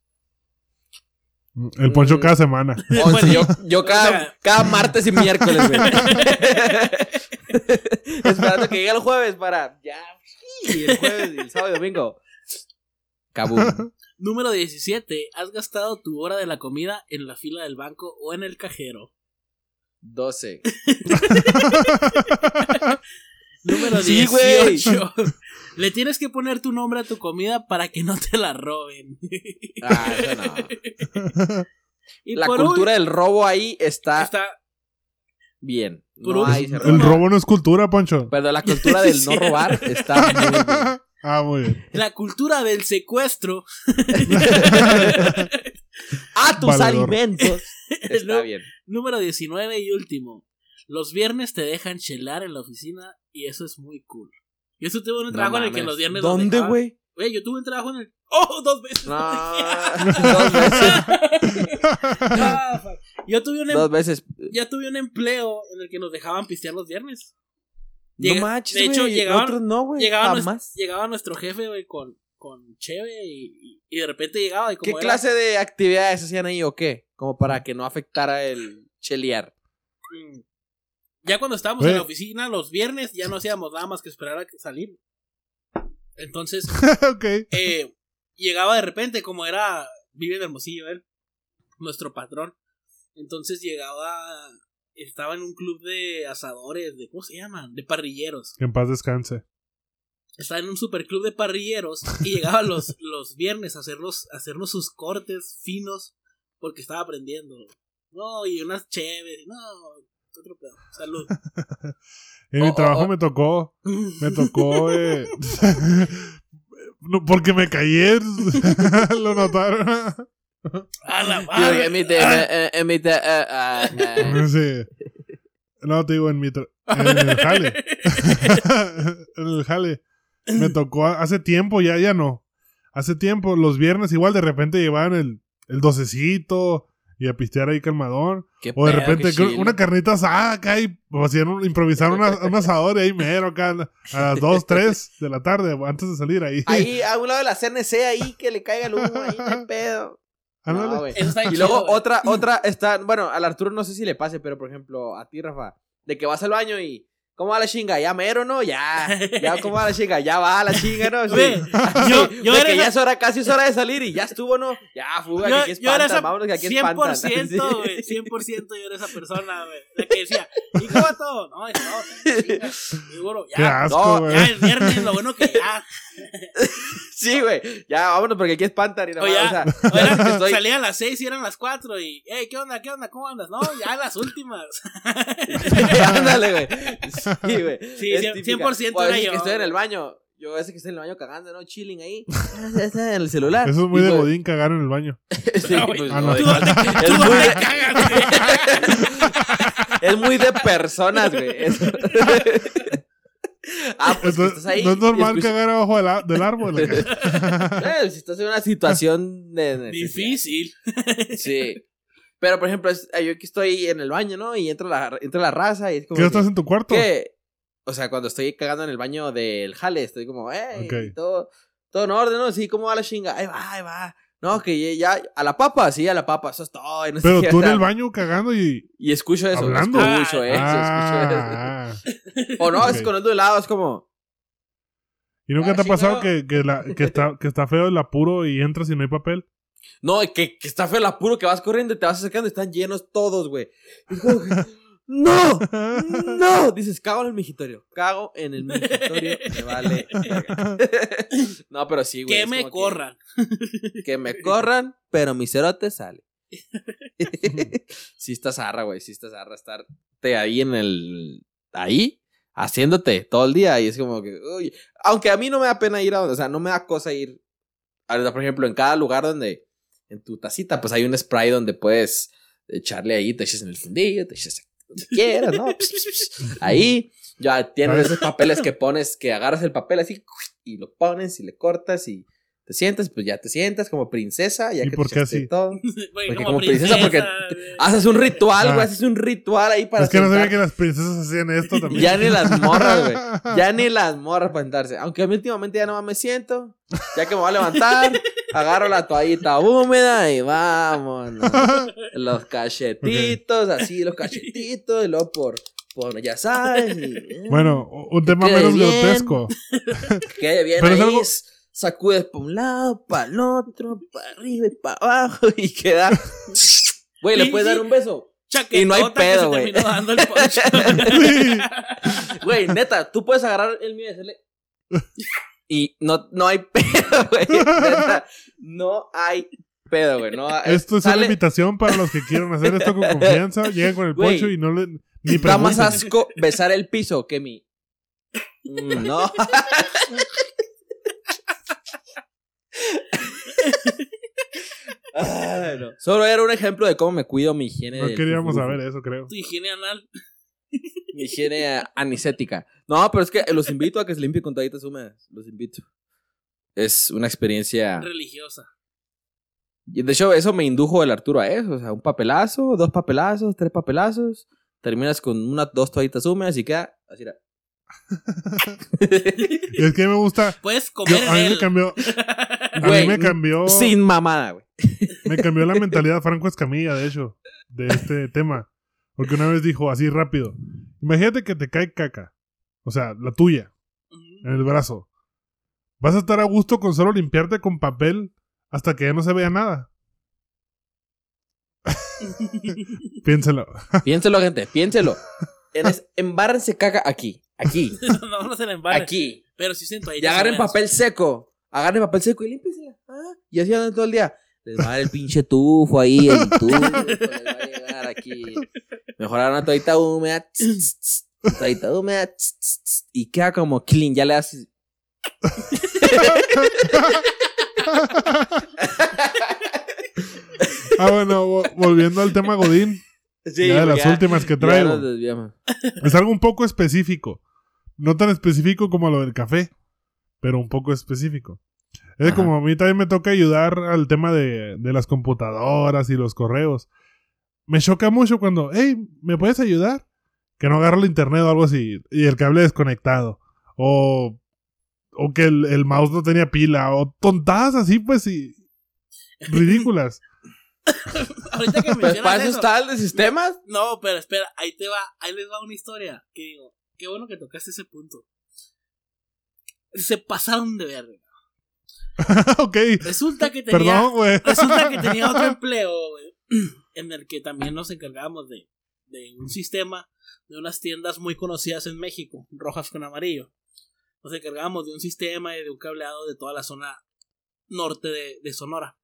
El poncho Mm. cada semana. 11. Yo, yo o cada, sea- cada martes y miércoles, güey. Esperando que llegue el jueves para. Ya. Y el jueves y el sábado y domingo. Kaboom. Número 17. ¿Has gastado tu hora de la comida en la fila del banco o en el cajero? 12. Número Sí, güey. 18. Le tienes que poner tu nombre a tu comida para que no te la roben. Ah, no. Y La cultura del robo ahí está, está bien. No hay El robo no es cultura, Poncho. Pero la cultura del no robar está muy bien. Ah, muy bien. la cultura del secuestro. A tus Valedor. alimentos. Está No. bien. Número 19 y último. Los viernes te dejan chelar en la oficina y eso es muy cool. Yo eso tuve un No trabajo en el que los viernes ¿Dónde, güey? Güey, yo tuve un trabajo en el. ¡Oh! Dos veces. No, dos veces. Yo tuve un em- Dos veces. ya tuve un empleo en el que nos dejaban pistear los viernes. No Llega- manches, de hecho, llegaban- Otros no, güey. Llegaba, Jamás. llegaba nuestro jefe, güey, con, con Cheve y, de repente llegaba y como ¿Qué era- clase de actividades hacían ahí o qué? Como para que no afectara el chelear. Ya cuando estábamos en la oficina los viernes ya no hacíamos nada más que esperar a que salir. Entonces, eh, llegaba de repente, como era, vive en Hermosillo él, nuestro patrón. Entonces llegaba, estaba en un club de asadores, de, ¿cómo se llaman? De parrilleros. Que en paz descanse. Estaba en un super club de parrilleros y llegaba los, los viernes a hacernos, a hacernos sus cortes finos porque estaba aprendiendo. No, y unas chéveres, no, otro pedo. Salud. En mi trabajo oh, oh. me tocó. Me tocó. Eh, no, porque me caí. Lo notaron. A la madre. emite, eh, eh, ah, ah. Sí. No, te digo, en mi. En el jale. en el jale. Me tocó hace tiempo, ya, ya no. Hace tiempo, los viernes igual de repente llevaban el, el docecito y a pistear ahí calmadón. Qué O de pedo, repente qué una carnita asada acá y hacían un- improvisaron una- un asador y ahí mero acá a las 2, 3 de la tarde antes de salir ahí. Ahí, a un lado de la CNC, ahí que le caiga el humo, ahí hay pedo. No. Eso está Y chido, luego otra, otra está, bueno, al Arturo no sé si le pase, pero por ejemplo, a ti, Rafa, de que vas al baño y, ¿cómo va la chinga? Ya mero, ¿no? Ya, ya, ¿cómo va la chinga? Ya va la chinga, ¿no? Sí. Yo- yo de era que ya es hora, casi es hora de salir y ya estuvo, ¿no? Ya, fuga, que aquí Yo, yo era espantan, esa vámonos que aquí espantan. 100%, Sí. güey, 100% yo era esa persona, güey. La que decía, ¿y cómo va todo? No, es no, chinga, seguro, ya. asco, no, güey. Ya es viernes, lo bueno que ya. Sí, güey, ya, vámonos porque aquí espantan y nada O más, ya, o sea, o salía a las 6 y eran las 4 y, hey, ¿qué onda? ¿Qué onda? ¿Cómo andas? No, ya las últimas. Ándale, güey. Sí, güey. Sí, Es cien- típica. 100% O a veces era que estoy en el baño. Yo a veces que estoy en el baño cagando, ¿no? Chilling ahí. Está en el celular. Eso es muy Y, de güey, Godín cagar en el baño. Sí, No, pues, Ah, no, Tú dónde, tú muy dónde de- cagas, güey. Es muy de personas, güey. Ah, pues Entonces, estás ahí. no es normal cagar abajo del, árbol. Eh, si estás en una situación de. Difícil. Sí. Pero, por ejemplo, es- yo aquí estoy en el baño, ¿no? Y entra la, entra la raza y es como. ¿Qué que- estás en tu cuarto? o sea, cuando estoy cagando en el baño del jale, estoy como, eh, todo, todo en orden, ¿no? Sí, ¿cómo va la chinga? Ahí va, ahí va. No, que ya, a la papa, sí, a la papa, eso es todo. y no sé Pero tú en el baño cagando y. Y escucho eso, ¿Hablando? escucho eso, Ah, escucho eso. O no, es Ok. con el de lado, es como, ¿Y nunca Ah, te ha pasado que, que, la- que está, que está feo el apuro y entras y no hay papel? no, que, que está feo el apuro, que vas corriendo y te vas acercando y están llenos todos, güey. ¡No! ¡No! Dices, cago en el mingitorio. Cago en el mingitorio. Me vale. no, pero sí, güey. que me corran. Que, me corran, pero mi cerote sale. sí está zarra, güey. Sí está zarra estarte ahí en el... Ahí, haciéndote todo el día. Y es como que... uy, aunque a mí no me da pena ir a... O sea, no me da cosa ir... por ejemplo, en cada lugar donde... En tu tacita, pues hay un spray donde puedes echarle ahí, te echas en el fundillo, te echas donde quieras, ¿no? Ahí ya tienen esos papeles que pones, que agarras el papel así y lo pones y le cortas y te sientas, pues ya te sientas como princesa, ya ¿Y que por te qué así? todo. Porque como princesa, porque. Haces un ritual, güey, Ah. haces un ritual ahí para es que no sabía que las princesas hacían esto también. Ya ni las morras, güey. Ya ni las morras para sentarse. Aunque a mí últimamente ya no me siento. Ya que me voy a levantar, agarro la toallita húmeda y vámonos. Los cachetitos, así, los cachetitos, y luego por, por ya sabes. y, eh, Bueno, un tema menos bien. grotesco. quede bien pero es ahí, algo- sacudes para un lado, para el otro, para arriba y para abajo, y queda. Güey, le puedes dar un beso. Chaquetota Y no hay pedo, güey. Güey, neta, tú puedes agarrar el mío y. Y no, no hay pedo, güey. No hay pedo, güey. No, Esto es una invitación para los que quieran hacer esto con confianza. Llegan con el Güey. poncho y no le ni Da más asco besar el piso que mi. Mm, No. No. Solo era un ejemplo de cómo me cuido mi higiene. No del queríamos saber eso, creo. Tu higiene anal. Mi higiene anisética. No, pero es que los invito a que se limpien con toallitas húmedas. Los invito. Es una experiencia. religiosa. Y De hecho, eso me indujo el Arturo a eso. O sea, un papelazo, dos papelazos, tres papelazos. Terminas con una, dos toallitas húmedas y queda así. era. Es que me gusta. Puedes yo- comer a mí me cambió. A Güey, mí me cambió. Sin mamada, güey. Me cambió la mentalidad Franco Escamilla, de hecho, de este tema. Porque una vez dijo así rápido: Imagínate que te cae caca. O sea, la tuya, en el brazo. Vas a estar a gusto con solo limpiarte con papel hasta que ya no se vea nada. Piénselo. Piénselo, gente, piénselo. Embárrense caca aquí, aquí, no, no se la embarre. aquí. Pero sí siento ahí. Y agarren papel seco. Agarren papel seco y límpiensela. Ah, y así andan todo el día. Les va a dar el pinche tufo ahí, el tufo. Les va a llegar aquí. Mejorar una toallita húmeda. tss, tss, tss, Toallita húmeda. tss, tss, tss, Y queda como clean. Ya le das. ah, bueno, vo- volviendo al tema Godín. Sí, ya de güey, las ya- últimas que traigo. Es algo un poco específico. No tan específico como lo del café, pero un poco específico. Es Ajá. como a mí también me toca ayudar al tema de, de las computadoras y los correos. Me choca mucho cuando, hey, ¿me puedes ayudar? Que no agarro el internet o algo así y el cable desconectado. O, o que el, el mouse no tenía pila. O tontadas así, pues, y ridículas. Ahorita que Pues mencionas para eso eso. está el de sistemas. No, pero espera, ahí te va, ahí les va una historia que digo, qué bueno que tocaste ese punto. Se pasaron de verga. ok. Resulta que tenía, Perdón, güey. resulta que tenía otro empleo, güey, en el que también nos encargábamos de, de un sistema de unas tiendas muy conocidas en México, rojas con amarillo. Nos encargábamos de un sistema y de un cableado de toda la zona norte de, de Sonora.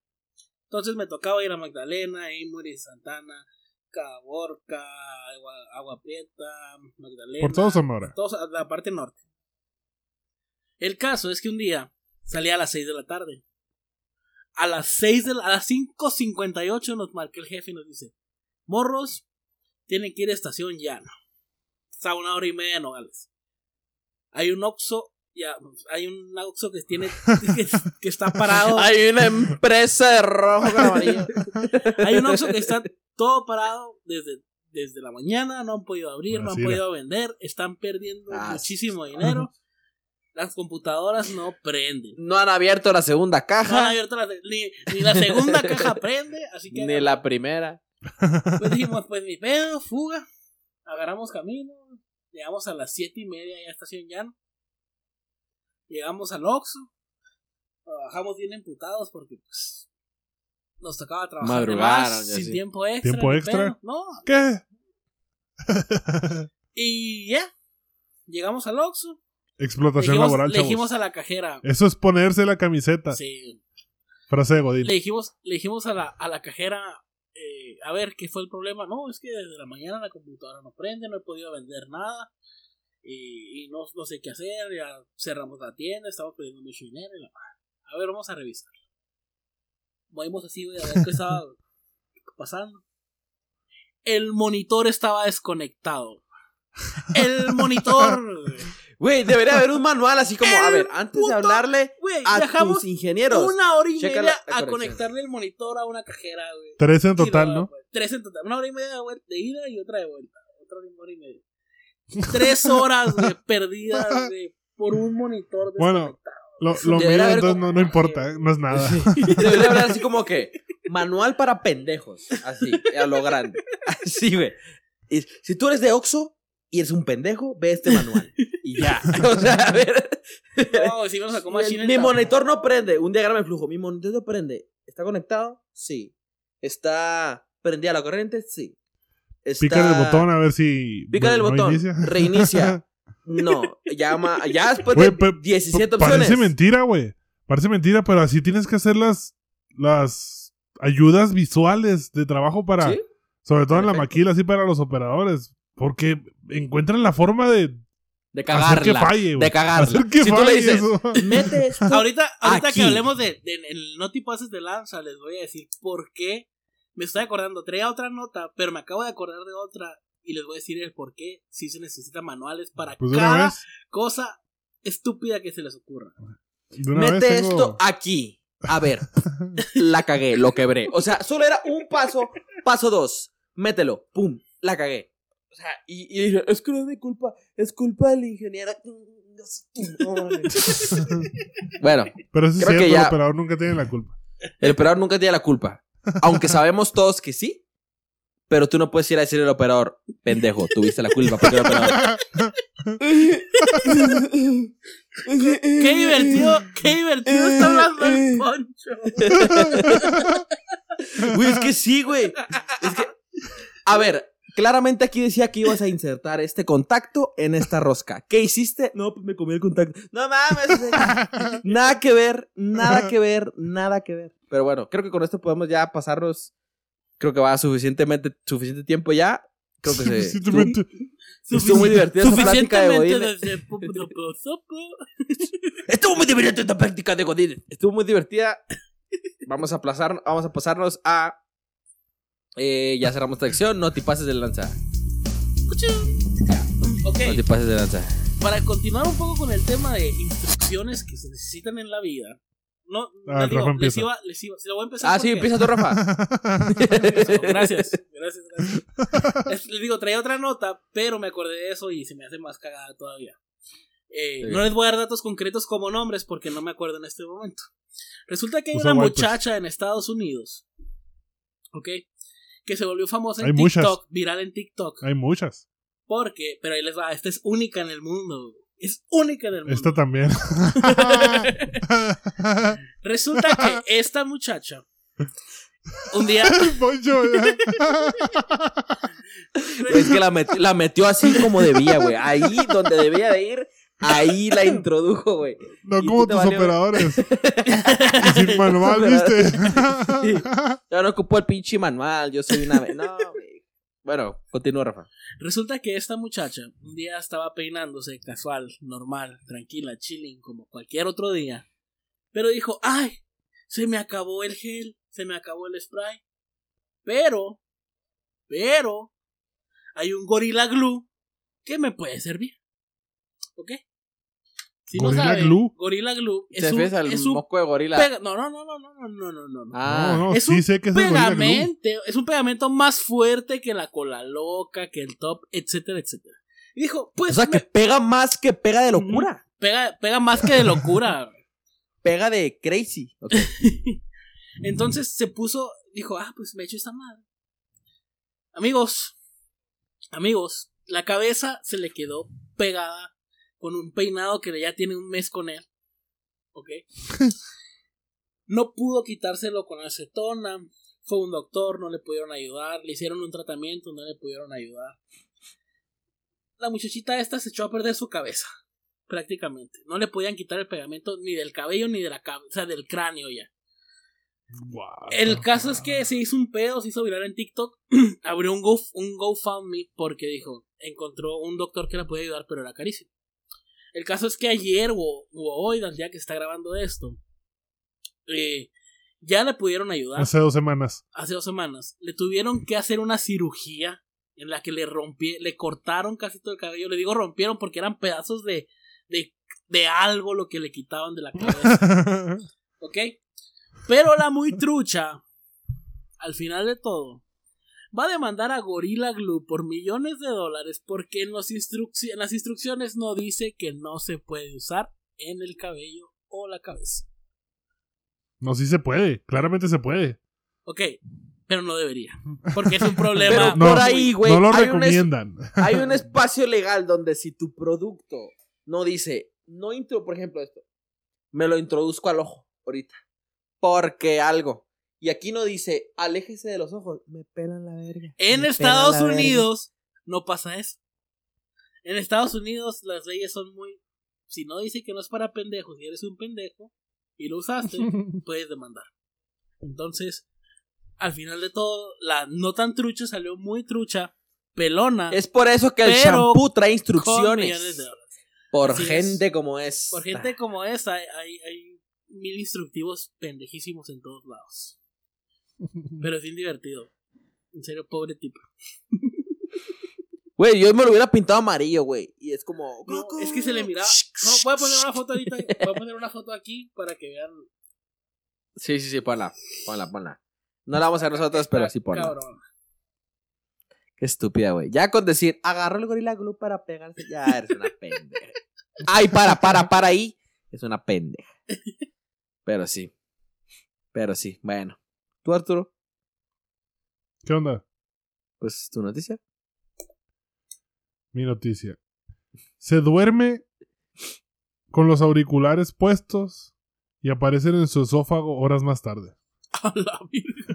Entonces me tocaba ir a Magdalena, Emory, Santana, Caborca, Agua, Agua Prieta, Magdalena. Por todo Sonora. todos la parte norte. El caso es que un día salía a las 6 de la tarde. A las 6 de la, a las 5.58 nos marca el jefe y nos dice, morros, tienen que ir a estación llano. Está a una hora y media de Nogales. Hay un Oxxo, ya, hay un Oxxo que tiene, que, que está parado. Hay una empresa de rojo con amarillo. Hay un Oxxo que está todo parado desde, desde la mañana, no han podido abrir, no han podido vender, están perdiendo Ah, muchísimo dinero. Las computadoras no prenden. No han abierto la segunda No han caja. abierto la- ni, ni la segunda caja prende, así que Ni la primera. pues dijimos, pues ni pedo, fuga. Agarramos camino, llegamos a las siete y media ya estación llano. Llegamos al Oxxo, trabajamos bien emputados porque pues nos tocaba trabajar de más, sin sí. tiempo extra. ¿Tiempo extra? No, ¿Qué? Y ya. Llegamos al Oxxo. Explotación dijimos, laboral, le chavos. dijimos a la cajera. Eso es ponerse la camiseta. Sí. Frase de Godín. Le dijimos, le dijimos a la, a la cajera. eh, a ver, ¿qué fue el problema? No, es que desde la mañana la computadora no prende, no he podido vender nada. Y, y no, no sé qué hacer. Ya cerramos la tienda, estamos perdiendo mucho dinero. y la. A ver, vamos a revisar. Movimos así, a ver qué estaba pasando. El monitor estaba desconectado. El monitor. güey. Debería haber un manual así como, a ver, antes de hablarle a tus ingenieros. una hora y media la- la a conectarle el monitor a una cajera, güey. Tres en total, ¿no? Tres en total. Una hora y media de, ida y otra de vuelta. Otra hora y media. Tres horas, güey, perdidas, güey, por un monitor Bueno. Lo, lo mío haber entonces no, no importa, ¿eh? no es nada. Debería hablar así como que manual para pendejos. Así, a lo grande. Así, güey. Y Si tú eres de Oxxo y eres un pendejo, ve este manual. Y ya. O sea, a ver. No, sí, nos sacó más Mi- Mi monitor no prende. Un diagrama de flujo. Mi monitor no prende. ¿Está conectado? Sí. ¿Está prendida la corriente? Sí. Está... Pícale el botón a ver si. Pícale el no botón. inicia. Reinicia. No. Llama. Ya después de pe- 17 Parece opciones. mentira, güey. Parece mentira, pero así tienes que hacer las, las ayudas visuales de trabajo para. ¿Sí? Sobre todo en la maquila, así para los operadores. Porque encuentran la forma de De hacer que cagarla. falle, güey. de cagarla. Hacer que Si tú le dices, eso. Mete esto. Ahorita, ahorita Aquí. que hablemos de, de- el no tipo haces de lanza, les voy a decir por qué. Me estoy acordando, traía otra nota, pero me acabo de acordar de otra y les voy a decir el por qué si se necesitan manuales para Pues de cada vez. cosa estúpida que se les ocurra. De Mete tengo- esto aquí. A ver, la cagué, lo quebré. O sea, solo era un paso. Paso dos. Mételo. Pum, la cagué. O sea, y, y dije, es que no es mi culpa, es culpa del ingeniero. bueno, Pero eso es cierto, ya- el operador nunca tiene la culpa. el operador nunca tiene la culpa. Aunque sabemos todos que sí. Pero tú no puedes ir a decirle al operador, pendejo, tuviste la culpa. Porque el operador. Qué divertido, qué divertido está hablando el poncho. Güey, es que sí, güey. Es que. A ver, claramente aquí decía que ibas a insertar este contacto en esta rosca. ¿Qué hiciste? No, pues me comí el contacto. No mames. Nada que ver, nada que ver, nada que ver. Pero bueno, creo que con esto podemos ya pasarnos. Creo que va suficientemente, suficiente tiempo ya. Creo que se. Simplemente- Estuvo muy divertida plática de Suficientemente Godín. Sopo. Estuvo muy divertida esta práctica de Godín. Estuvo muy divertida. Vamos a aplazar, vamos a pasarnos a. eh, ya cerramos esta sección. No te pases de lanza. Ok, No te pases de lanza. para continuar un poco con el tema de instrucciones que se necesitan en la vida. No, Ah, no digo, les iba, les iba, se lo voy a empezar. Ah, sí, empieza tú, Rafa. Gracias, gracias, gracias. Es- les digo, traía otra nota, pero me acordé de eso y se me hace más cagada todavía. Eh, Sí. no les voy a dar datos concretos como nombres porque no me acuerdo en este momento. Resulta que hay Usa una muchacha en Estados Unidos, ¿ok? Que se volvió famosa en Hay TikTok, muchas. viral en TikTok. Hay muchas. Porque, pero ahí les va, esta es única en el mundo. Es única en el mundo. Esta también. Resulta que esta muchacha, un día. Es que la, met- la metió así como debía, güey. Ahí donde debía de ir, ahí la introdujo, güey. No Y como tus valió- operadores. Sin manual, ¿viste? Yo no ocupo el pinche manual, yo soy una... No, güey. Bueno, continúa, Rafa. Resulta que esta muchacha un día estaba peinándose casual, normal, tranquila, chilling, como cualquier otro día. Pero dijo, ay, se me acabó el gel, se me acabó el spray. Pero, pero, hay un Gorilla Glue que me puede servir. ¿Ok? Si Glue? Gorilla Glue es ¿Te un, al es un moco de gorila? Pega... No, no, no, no, no, no, no, no. Ah, no, no es sí un sé que es pegamento, es un pegamento más fuerte que la cola loca, que el top, etcétera, etcétera. Y dijo, pues... O sea, que pega más que pega de locura. Pega, pega más que de locura. pega de crazy. Okay. Entonces se puso, dijo, ah, pues me he hecho esta madre. Amigos, amigos, la cabeza se le quedó pegada con un peinado que ya tiene un mes con él. ¿Ok? No pudo quitárselo con acetona. Fue un doctor, no le pudieron ayudar. Le hicieron un tratamiento, no le pudieron ayudar. la muchachita esta se echó a perder su cabeza. Prácticamente. No le podían quitar el pegamento ni del cabello ni de la cabeza, o sea, del cráneo ya. Wow. El caso es que se hizo un pedo, se hizo viral en TikTok. abrió un, Go, un GoFundMe porque dijo, encontró un doctor que la puede ayudar, pero era carísimo. El caso es que ayer o, o hoy, día que está grabando esto, eh, ya le pudieron ayudar. Hace dos semanas. Hace dos semanas. Le tuvieron que hacer una cirugía en la que le rompí, le cortaron casi todo el cabello. Le digo rompieron porque eran pedazos de, de, de algo lo que le quitaban de la cabeza. ¿Ok? Pero la muy trucha, al final de todo, va a demandar a Gorilla Glue por millones de dólares porque en, los instruc- en las instrucciones no dice que no se puede usar en el cabello o la cabeza. No, sí se puede. Claramente se puede. Ok, pero no debería. Porque es un problema. Pero No, por ahí, güey. no lo hay un es- recomiendan. hay un espacio legal donde si tu producto no dice, no intro, por ejemplo, esto, me lo introduzco al ojo ahorita, porque algo. Y aquí no dice, aléjese de los ojos, me pelan la verga. En me Estados verga. Unidos no pasa eso. En Estados Unidos las leyes son muy... Si no dice que no es para pendejos y eres un pendejo y lo usaste, puedes demandar. Entonces, al final de todo, la no tan trucha salió muy trucha, pelona, Es por eso que el shampoo trae instrucciones. de. Por Así es. gente como es. Por gente como esa, hay, hay mil instructivos pendejísimos en todos lados. Pero es bien divertido. En serio, pobre tipo. Güey, yo me lo hubiera pintado amarillo, güey. Y es como. No, es que se le miraba. No, voy a poner una foto ahorita. Voy a poner una foto aquí para que vean. Sí, sí, sí, ponla. Ponla, ponla. No la vamos a hacer nosotros, pero sí ponla. Cabrón. Qué estúpida, güey. Ya con decir, agarró el gorila glue para pegarse, ya eres una pendeja. Ay, para, para, para ahí. Es una pendeja. Pero sí. Pero sí, bueno. ¿Tú, Arturo? ¿Qué onda? Pues tu noticia. Mi noticia. Se duerme con los auriculares puestos y aparecen en su esófago horas más tarde. A la virgen.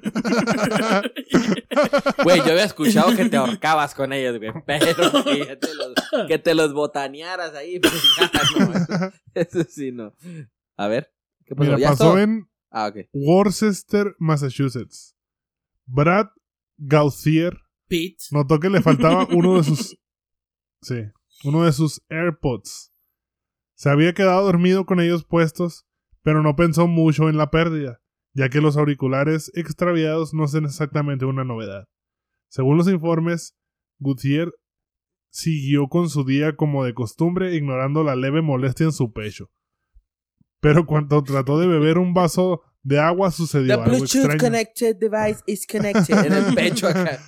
Güey, yo había escuchado que te ahorcabas con ellos, güey. Pero que, te los, que te los botanearas ahí. Pues ya, no. Eso, eso sí, no. A ver. ¿Qué pasó? Mira, ¿Ya pasó todo? en Ah, ok. Worcester, Massachusetts. Brad Gauthier Pete. notó que le faltaba uno de sus. Sí, uno de sus AirPods. Se había quedado dormido con ellos puestos, pero no pensó mucho en la pérdida, ya que los auriculares extraviados no son exactamente una novedad. Según los informes, Gutiérrez siguió con su día como de costumbre, ignorando la leve molestia en su pecho. Pero cuando trató de beber un vaso de agua The sucedió algo Bluetooth extraño. connected device is connected. En el pecho acá.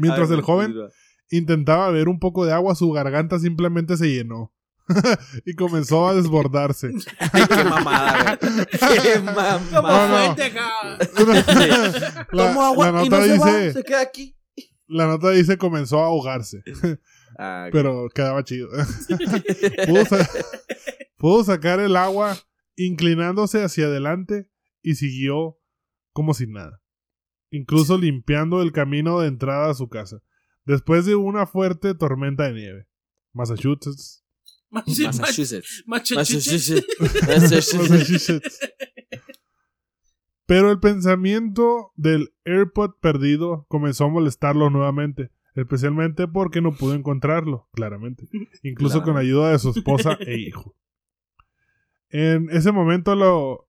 Mientras Ay, el joven intentaba beber un poco de agua, su garganta simplemente se llenó. y comenzó a desbordarse. Ay, qué mamada, güey. Qué mamada. no. la, agua la y nota no se va, dice, se queda aquí. la nota dice comenzó a ahogarse, Ah, pero quedaba chido. pudo, sa- pudo sacar el agua inclinándose hacia adelante y siguió como sin nada, incluso limpiando el camino de entrada a su casa, después de una fuerte tormenta de nieve. Massachusetts. Massachusetts. Pero el pensamiento del AirPod perdido comenzó a molestarlo nuevamente, especialmente porque no pudo encontrarlo, claramente, incluso con la Claramente. ayuda de su esposa e hijo. En ese momento lo,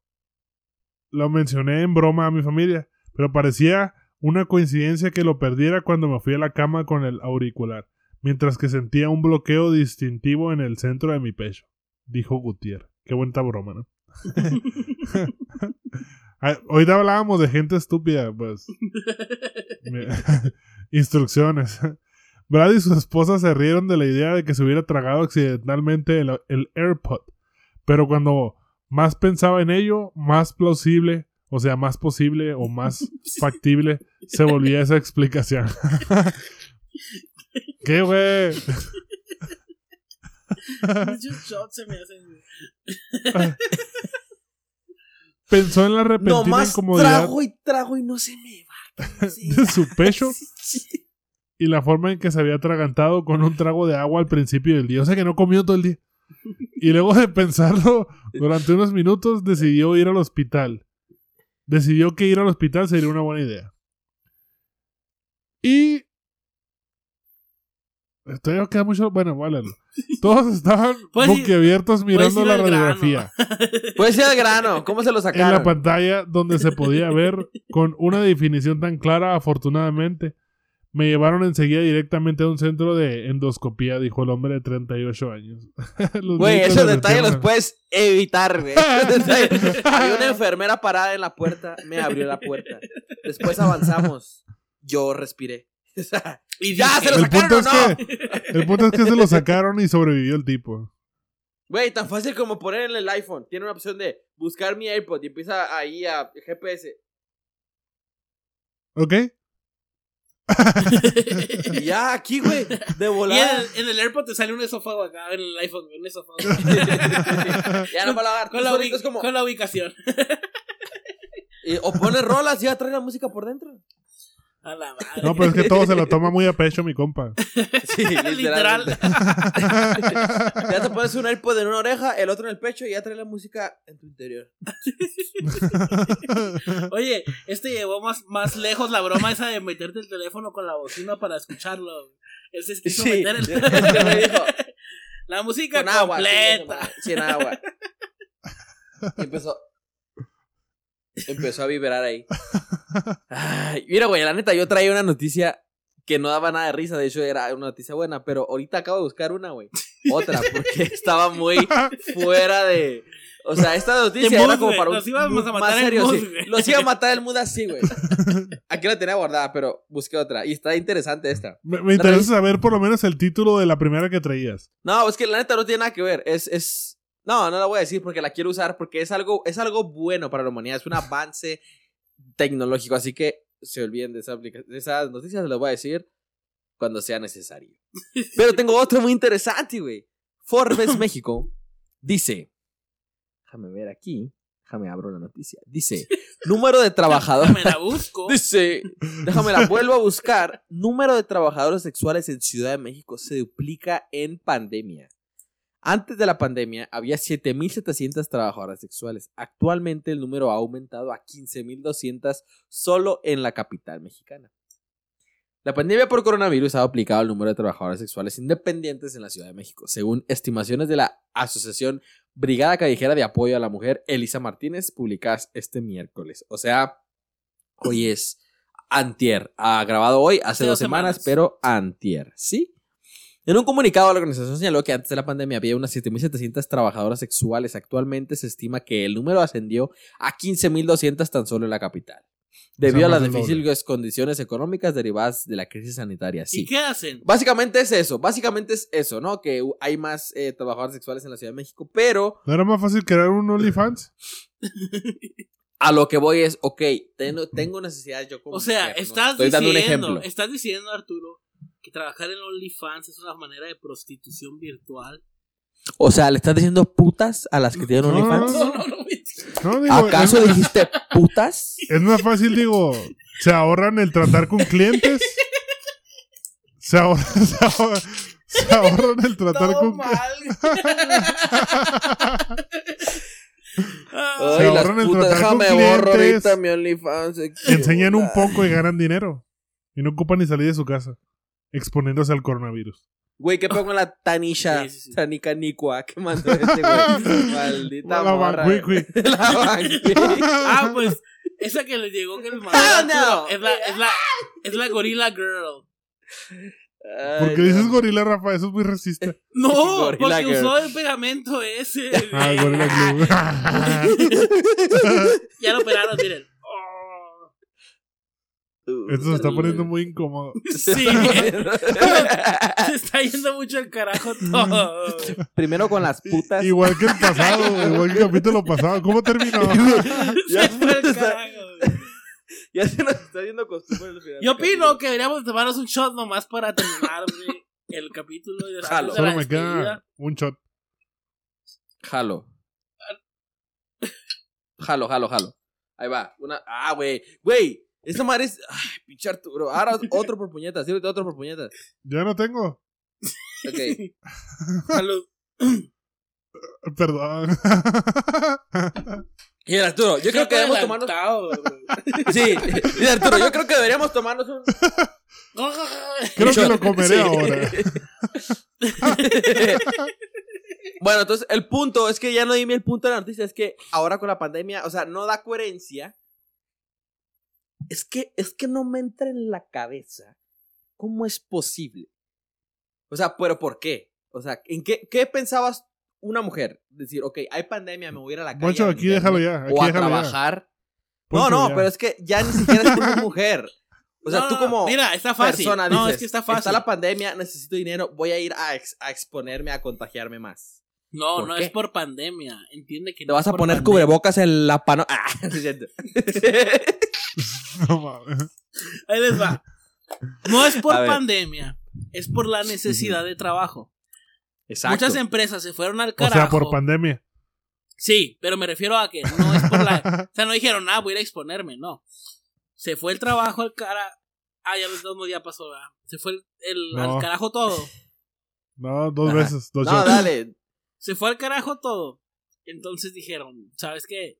lo mencioné en broma a mi familia, pero parecía una coincidencia que lo perdiera cuando me fui a la cama con el auricular, mientras que sentía un bloqueo distintivo en el centro de mi pecho, dijo Gutiérrez. Qué buena broma, ¿no? Ah, Ahorita hablábamos de gente estúpida, pues. Instrucciones. Brad y su esposa se rieron de la idea de que se hubiera tragado accidentalmente el, el AirPod. Pero cuando más pensaba en ello, más plausible, o sea, más posible o más factible, se volvía esa explicación. ¿Qué, güey? Muchos shots se me hacen. pensó en la repentina Nomás incomodidad trago y trago y no se me va. Sí. de su pecho Sí. y la forma en que se había atragantado con un trago de agua al principio del día. O sea que no comió todo el día. Y luego de pensarlo durante unos minutos, decidió ir al hospital. Decidió que ir al hospital sería una buena idea. Y. Todavía queda mucho. Bueno, válalo. Todos estaban Puedes ir- boquiabiertos mirando ir la radiografía. Puede ser el grano. ¿Cómo se lo en la sacaron? pantalla donde se podía ver con una definición tan clara, afortunadamente. Me llevaron enseguida directamente a un centro de endoscopía, dijo el hombre de 38 años. Güey, esos le detalles los puedes evitar, güey. Había una enfermera parada en la puerta, me abrió la puerta. Después avanzamos. Yo respiré. O sea, Y ya dije, se lo El punto, sacaron o no. es que, el punto es que se lo sacaron y sobrevivió el tipo. Güey, tan fácil como poner en el iPhone. Tiene una opción de buscar mi AirPod y empieza ahí a GPS. ¿Ok? Y ya, aquí, güey, de Y en el, en el AirPod te sale un esófago acá, en el iPhone, un esófago. ya no me la con, la ubi- es como. con la ubicación. y- o pones rolas y ya trae la música por dentro. A la madre. No, pero es que todo se lo toma muy a pecho, mi compa. Sí, Literal. Ya te pones un AirPod en una oreja, el otro en el pecho y ya trae la música en tu interior. Oye, este llevó más, más lejos la broma esa de meterte el teléfono con la bocina para escucharlo. Él se quiso Sí, meter el- dijo, la música con agua. completa. Sin agua. Y empezó. Empezó a vibrar ahí. Ay, mira, güey, la neta, yo traía una noticia que no daba nada de risa. De hecho, era una noticia buena. Pero ahorita acabo de buscar una, güey. Otra, porque estaba muy fuera de. O sea, esta noticia era mood, como para un Los íbamos a más matar el serio. mood, sí. Los iba a matar el mood así, güey. Aquí la tenía guardada, pero busqué otra. Y está interesante esta. Me, me interesa saber por lo menos el título de la primera que traías. No, es que la neta no tiene nada que ver. Es, es. No, no la voy a decir porque la quiero usar porque es algo, es algo bueno para la humanidad. Es un avance tecnológico. Así que se olviden de, esa de esas noticias, se las voy a decir cuando sea necesario. Pero tengo otro muy interesante, güey. Forbes México dice. Déjame ver aquí. Déjame abro la noticia. Dice: número de trabajadores. Me la busco. Dice, déjame la vuelvo a buscar. Número de trabajadores sexuales en Ciudad de México se duplica en pandemia. Antes de la pandemia había 7.700 trabajadoras sexuales. Actualmente el número ha aumentado a 15.200 solo en la capital mexicana. La pandemia por coronavirus ha duplicado el número de trabajadoras sexuales independientes en la Ciudad de México, según estimaciones de la Asociación Brigada Callejera de Apoyo a la Mujer, Elisa Martínez, publicadas este miércoles. O sea, hoy es antier. Ha grabado hoy, hace Hace dos dos semanas, semanas. pero antier, ¿sí? En un comunicado, la organización señaló que antes de la pandemia había unas 7.700 trabajadoras sexuales. Actualmente se estima que el número ascendió a 15.200 tan solo en la capital. Debido a las difíciles condiciones económicas derivadas de la crisis sanitaria. Sí. ¿Y qué hacen? Básicamente es eso, básicamente es eso, ¿no? Que hay más eh, trabajadores sexuales en la Ciudad de México, pero ¿No era más fácil crear un OnlyFans? a lo que voy es, ok, tengo, tengo necesidad yo como O sea, mujer, ¿no? estás Estoy dando un diciendo, ejemplo. estás diciendo, Arturo, que trabajar en OnlyFans es una manera de prostitución virtual. O sea, ¿le estás diciendo putas a las que tienen No, OnlyFans? no, No, no, no. No, digo, ¿Acaso es, dijiste putas? es más fácil, digo, se ahorran el tratar con clientes. Se ahorran, se ahorran, se ahorran el tratar Todo con mal. Ah, Se Ay, las ahorran el putas, tratar con clientes. mi OnlyFans. enseñan un poco y ganan dinero. Y no ocupan ni salir de su casa. Exponiéndose al coronavirus. Güey, ¿qué pongo la Tanisha? Sí, sí, sí. Tanika Nikua, ¿qué mandó este güey? Maldita La morra. La. Ah, pues esa que les llegó que les mandó Ah, Arturo no. es, la, es, la, es la Gorilla Girl. ¿Por Ay, qué no. dices gorila, Rafa? Eso es muy racista. No, Gorilla porque Girl. usó el pegamento ese. Ah, gorila glue. ya lo operaron, miren. Esto se está poniendo muy incómodo. Sí. Se está yendo mucho el carajo todo. Primero con las putas. Igual que el pasado, igual que el capítulo pasado. ¿Cómo terminó? Se fue el carajo. Ya se nos está yendo costumbre el final Yo opino capítulo. que deberíamos tomarnos un shot nomás para terminar el capítulo y Jalo. después de la Solo me queda un shot. Jalo. Jalo, jalo, jalo. Ahí va. Una. Ah, güey. Güey. Esta madre es. Ay, pinche Arturo. Ahora otro por puñetas. Sírvete otro por puñetas. Ya no tengo. Ok. Salud. Perdón. Y el Arturo, yo creo que debemos tomarnos. Sí. Y Arturo, yo creo que deberíamos tomarnos un. Creo que lo comeré Sí. ahora. bueno, entonces el punto es que ya no dime el punto de la noticia, es que ahora con la pandemia, o sea, no da coherencia. Es que, es que no me entra en la cabeza cómo es posible. O sea, pero ¿por qué? O sea, ¿en qué, qué pensabas una mujer? Decir, ok, hay pandemia, me voy a ir a la calle. Poncho, a aquí déjalo ya. Aquí o a déjalo ya. trabajar. Poncho, no, no, ya. pero es que ya ni siquiera es como mujer. O sea, No, tú como Mira, está fácil. persona no, es que está fácil. Está la pandemia, necesito dinero, voy a ir a, ex- a exponerme a contagiarme más. No, ¿Por no qué? es por pandemia. Entiende que Te no vas a poner pandemia. cubrebocas en la pano. Ah, no mames. Ahí les va. No es por pandemia, es por la necesidad de trabajo. Exacto. Muchas empresas se fueron al O carajo. sea, por pandemia. Sí, pero me refiero a que no es por la. O sea, no dijeron, ah, voy a ir a exponerme, no. Se fue el trabajo al cara. Ah, ya el mismo día pasó, ¿verdad? Se fue el, el- No. al carajo todo. No, dos Ajá. veces. Dos No, shots. dale. Se fue al carajo todo. Entonces dijeron, ¿sabes qué?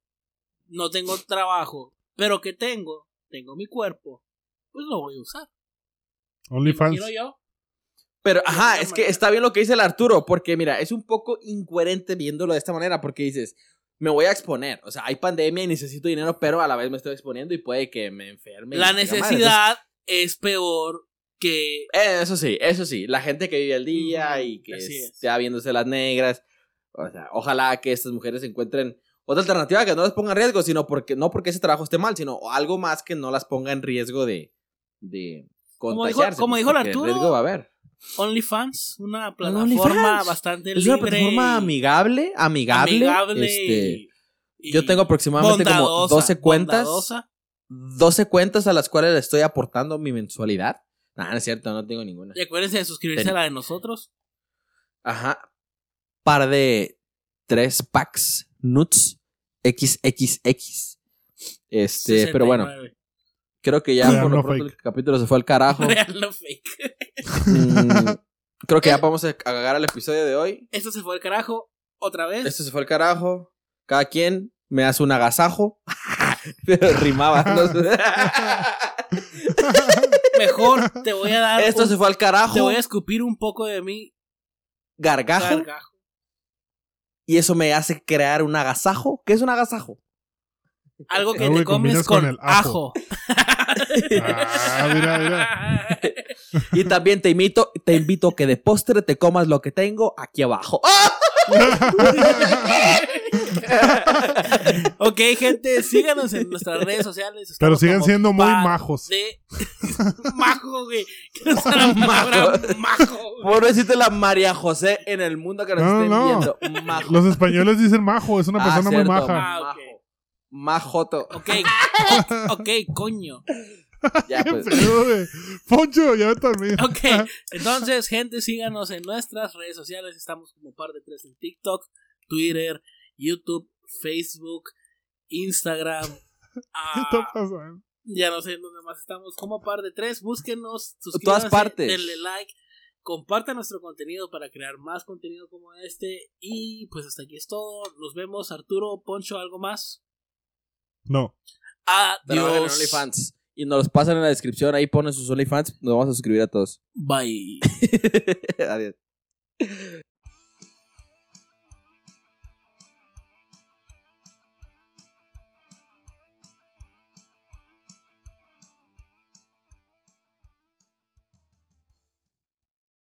No tengo trabajo, pero que tengo, tengo mi cuerpo, pues lo voy a usar. OnlyFans. Quiero yo. Pero, ajá, es que está bien lo que dice el Arturo, porque mira, es un poco incoherente viéndolo de esta manera, porque dices, me voy a exponer. O sea, hay pandemia y necesito dinero, pero a la vez me estoy exponiendo y puede que me enferme. La necesidad es peor que Eh, Eso sí, eso sí. La gente que vive al día y que está viéndose las negras. O sea, ojalá que estas mujeres encuentren otra alternativa que no las ponga en riesgo, sino porque, no porque ese trabajo esté mal, sino algo más que no las ponga en riesgo de, de Como dijo- contagiarse. como pues, dijo el porque Arturo, riesgo va a haber. OnlyFans, una plataforma bastante Es libre. una plataforma amigable, amigable. amigable este, y- yo tengo aproximadamente como bondadosa, 12 cuentas. bondadosa. 12 cuentas a las cuales le estoy aportando mi mensualidad. Nah, no es cierto, no tengo ninguna. Y acuérdense de suscribirse Ten- a la de nosotros. Ajá. Par de tres packs nuts XXX. Este, pero bueno, 69. creo que ya Real por lo pronto fake. el capítulo se fue al carajo. Real no fake. Mm, creo que ya vamos a cagar el episodio de hoy. Esto se fue al carajo. Otra vez. Esto se fue al carajo. Cada quien me hace un agasajo. Pero rimaba. Mejor te voy a dar. Esto un- se fue al carajo. Te voy a escupir un poco de mi Gargajo. gargajo. Y eso me hace crear un agasajo. ¿Qué es un agasajo? Algo que Algo te que comes con, con el ajo. ajo. Ah, mira, mira. Y también te invito, te invito a que de postre te comas lo que tengo aquí abajo. ok, gente, síganos en nuestras redes sociales. Pero sigan siendo muy majos. De... majo, güey. ¿Qué es la palabra majo? Por decirte la María José en el mundo que nos No, estén no. viendo. Majo. Los españoles dicen majo, es una Ah, persona cierto, muy maja. Ah, ok. Majo. Majoto. Ok, ok, coño. Ya, pues. pedo. Poncho, ya también. Ok, entonces, gente, síganos en nuestras redes sociales. Estamos como par de tres en TikTok, Twitter, YouTube, Facebook, Instagram. ¿Qué ah, está pasando? ya no sé en dónde más estamos. Como par de tres, búsquenos, Todas suscríbanse, partes. denle like, compartan nuestro contenido para crear más contenido como este. Y pues hasta aquí es todo. Nos vemos, Arturo, Poncho, ¿algo más? No. Adiós. OnlyFans. Y nos los pasan en la descripción. Ahí ponen sus OnlyFans. Nos vamos a suscribir a todos. Bye. Adiós.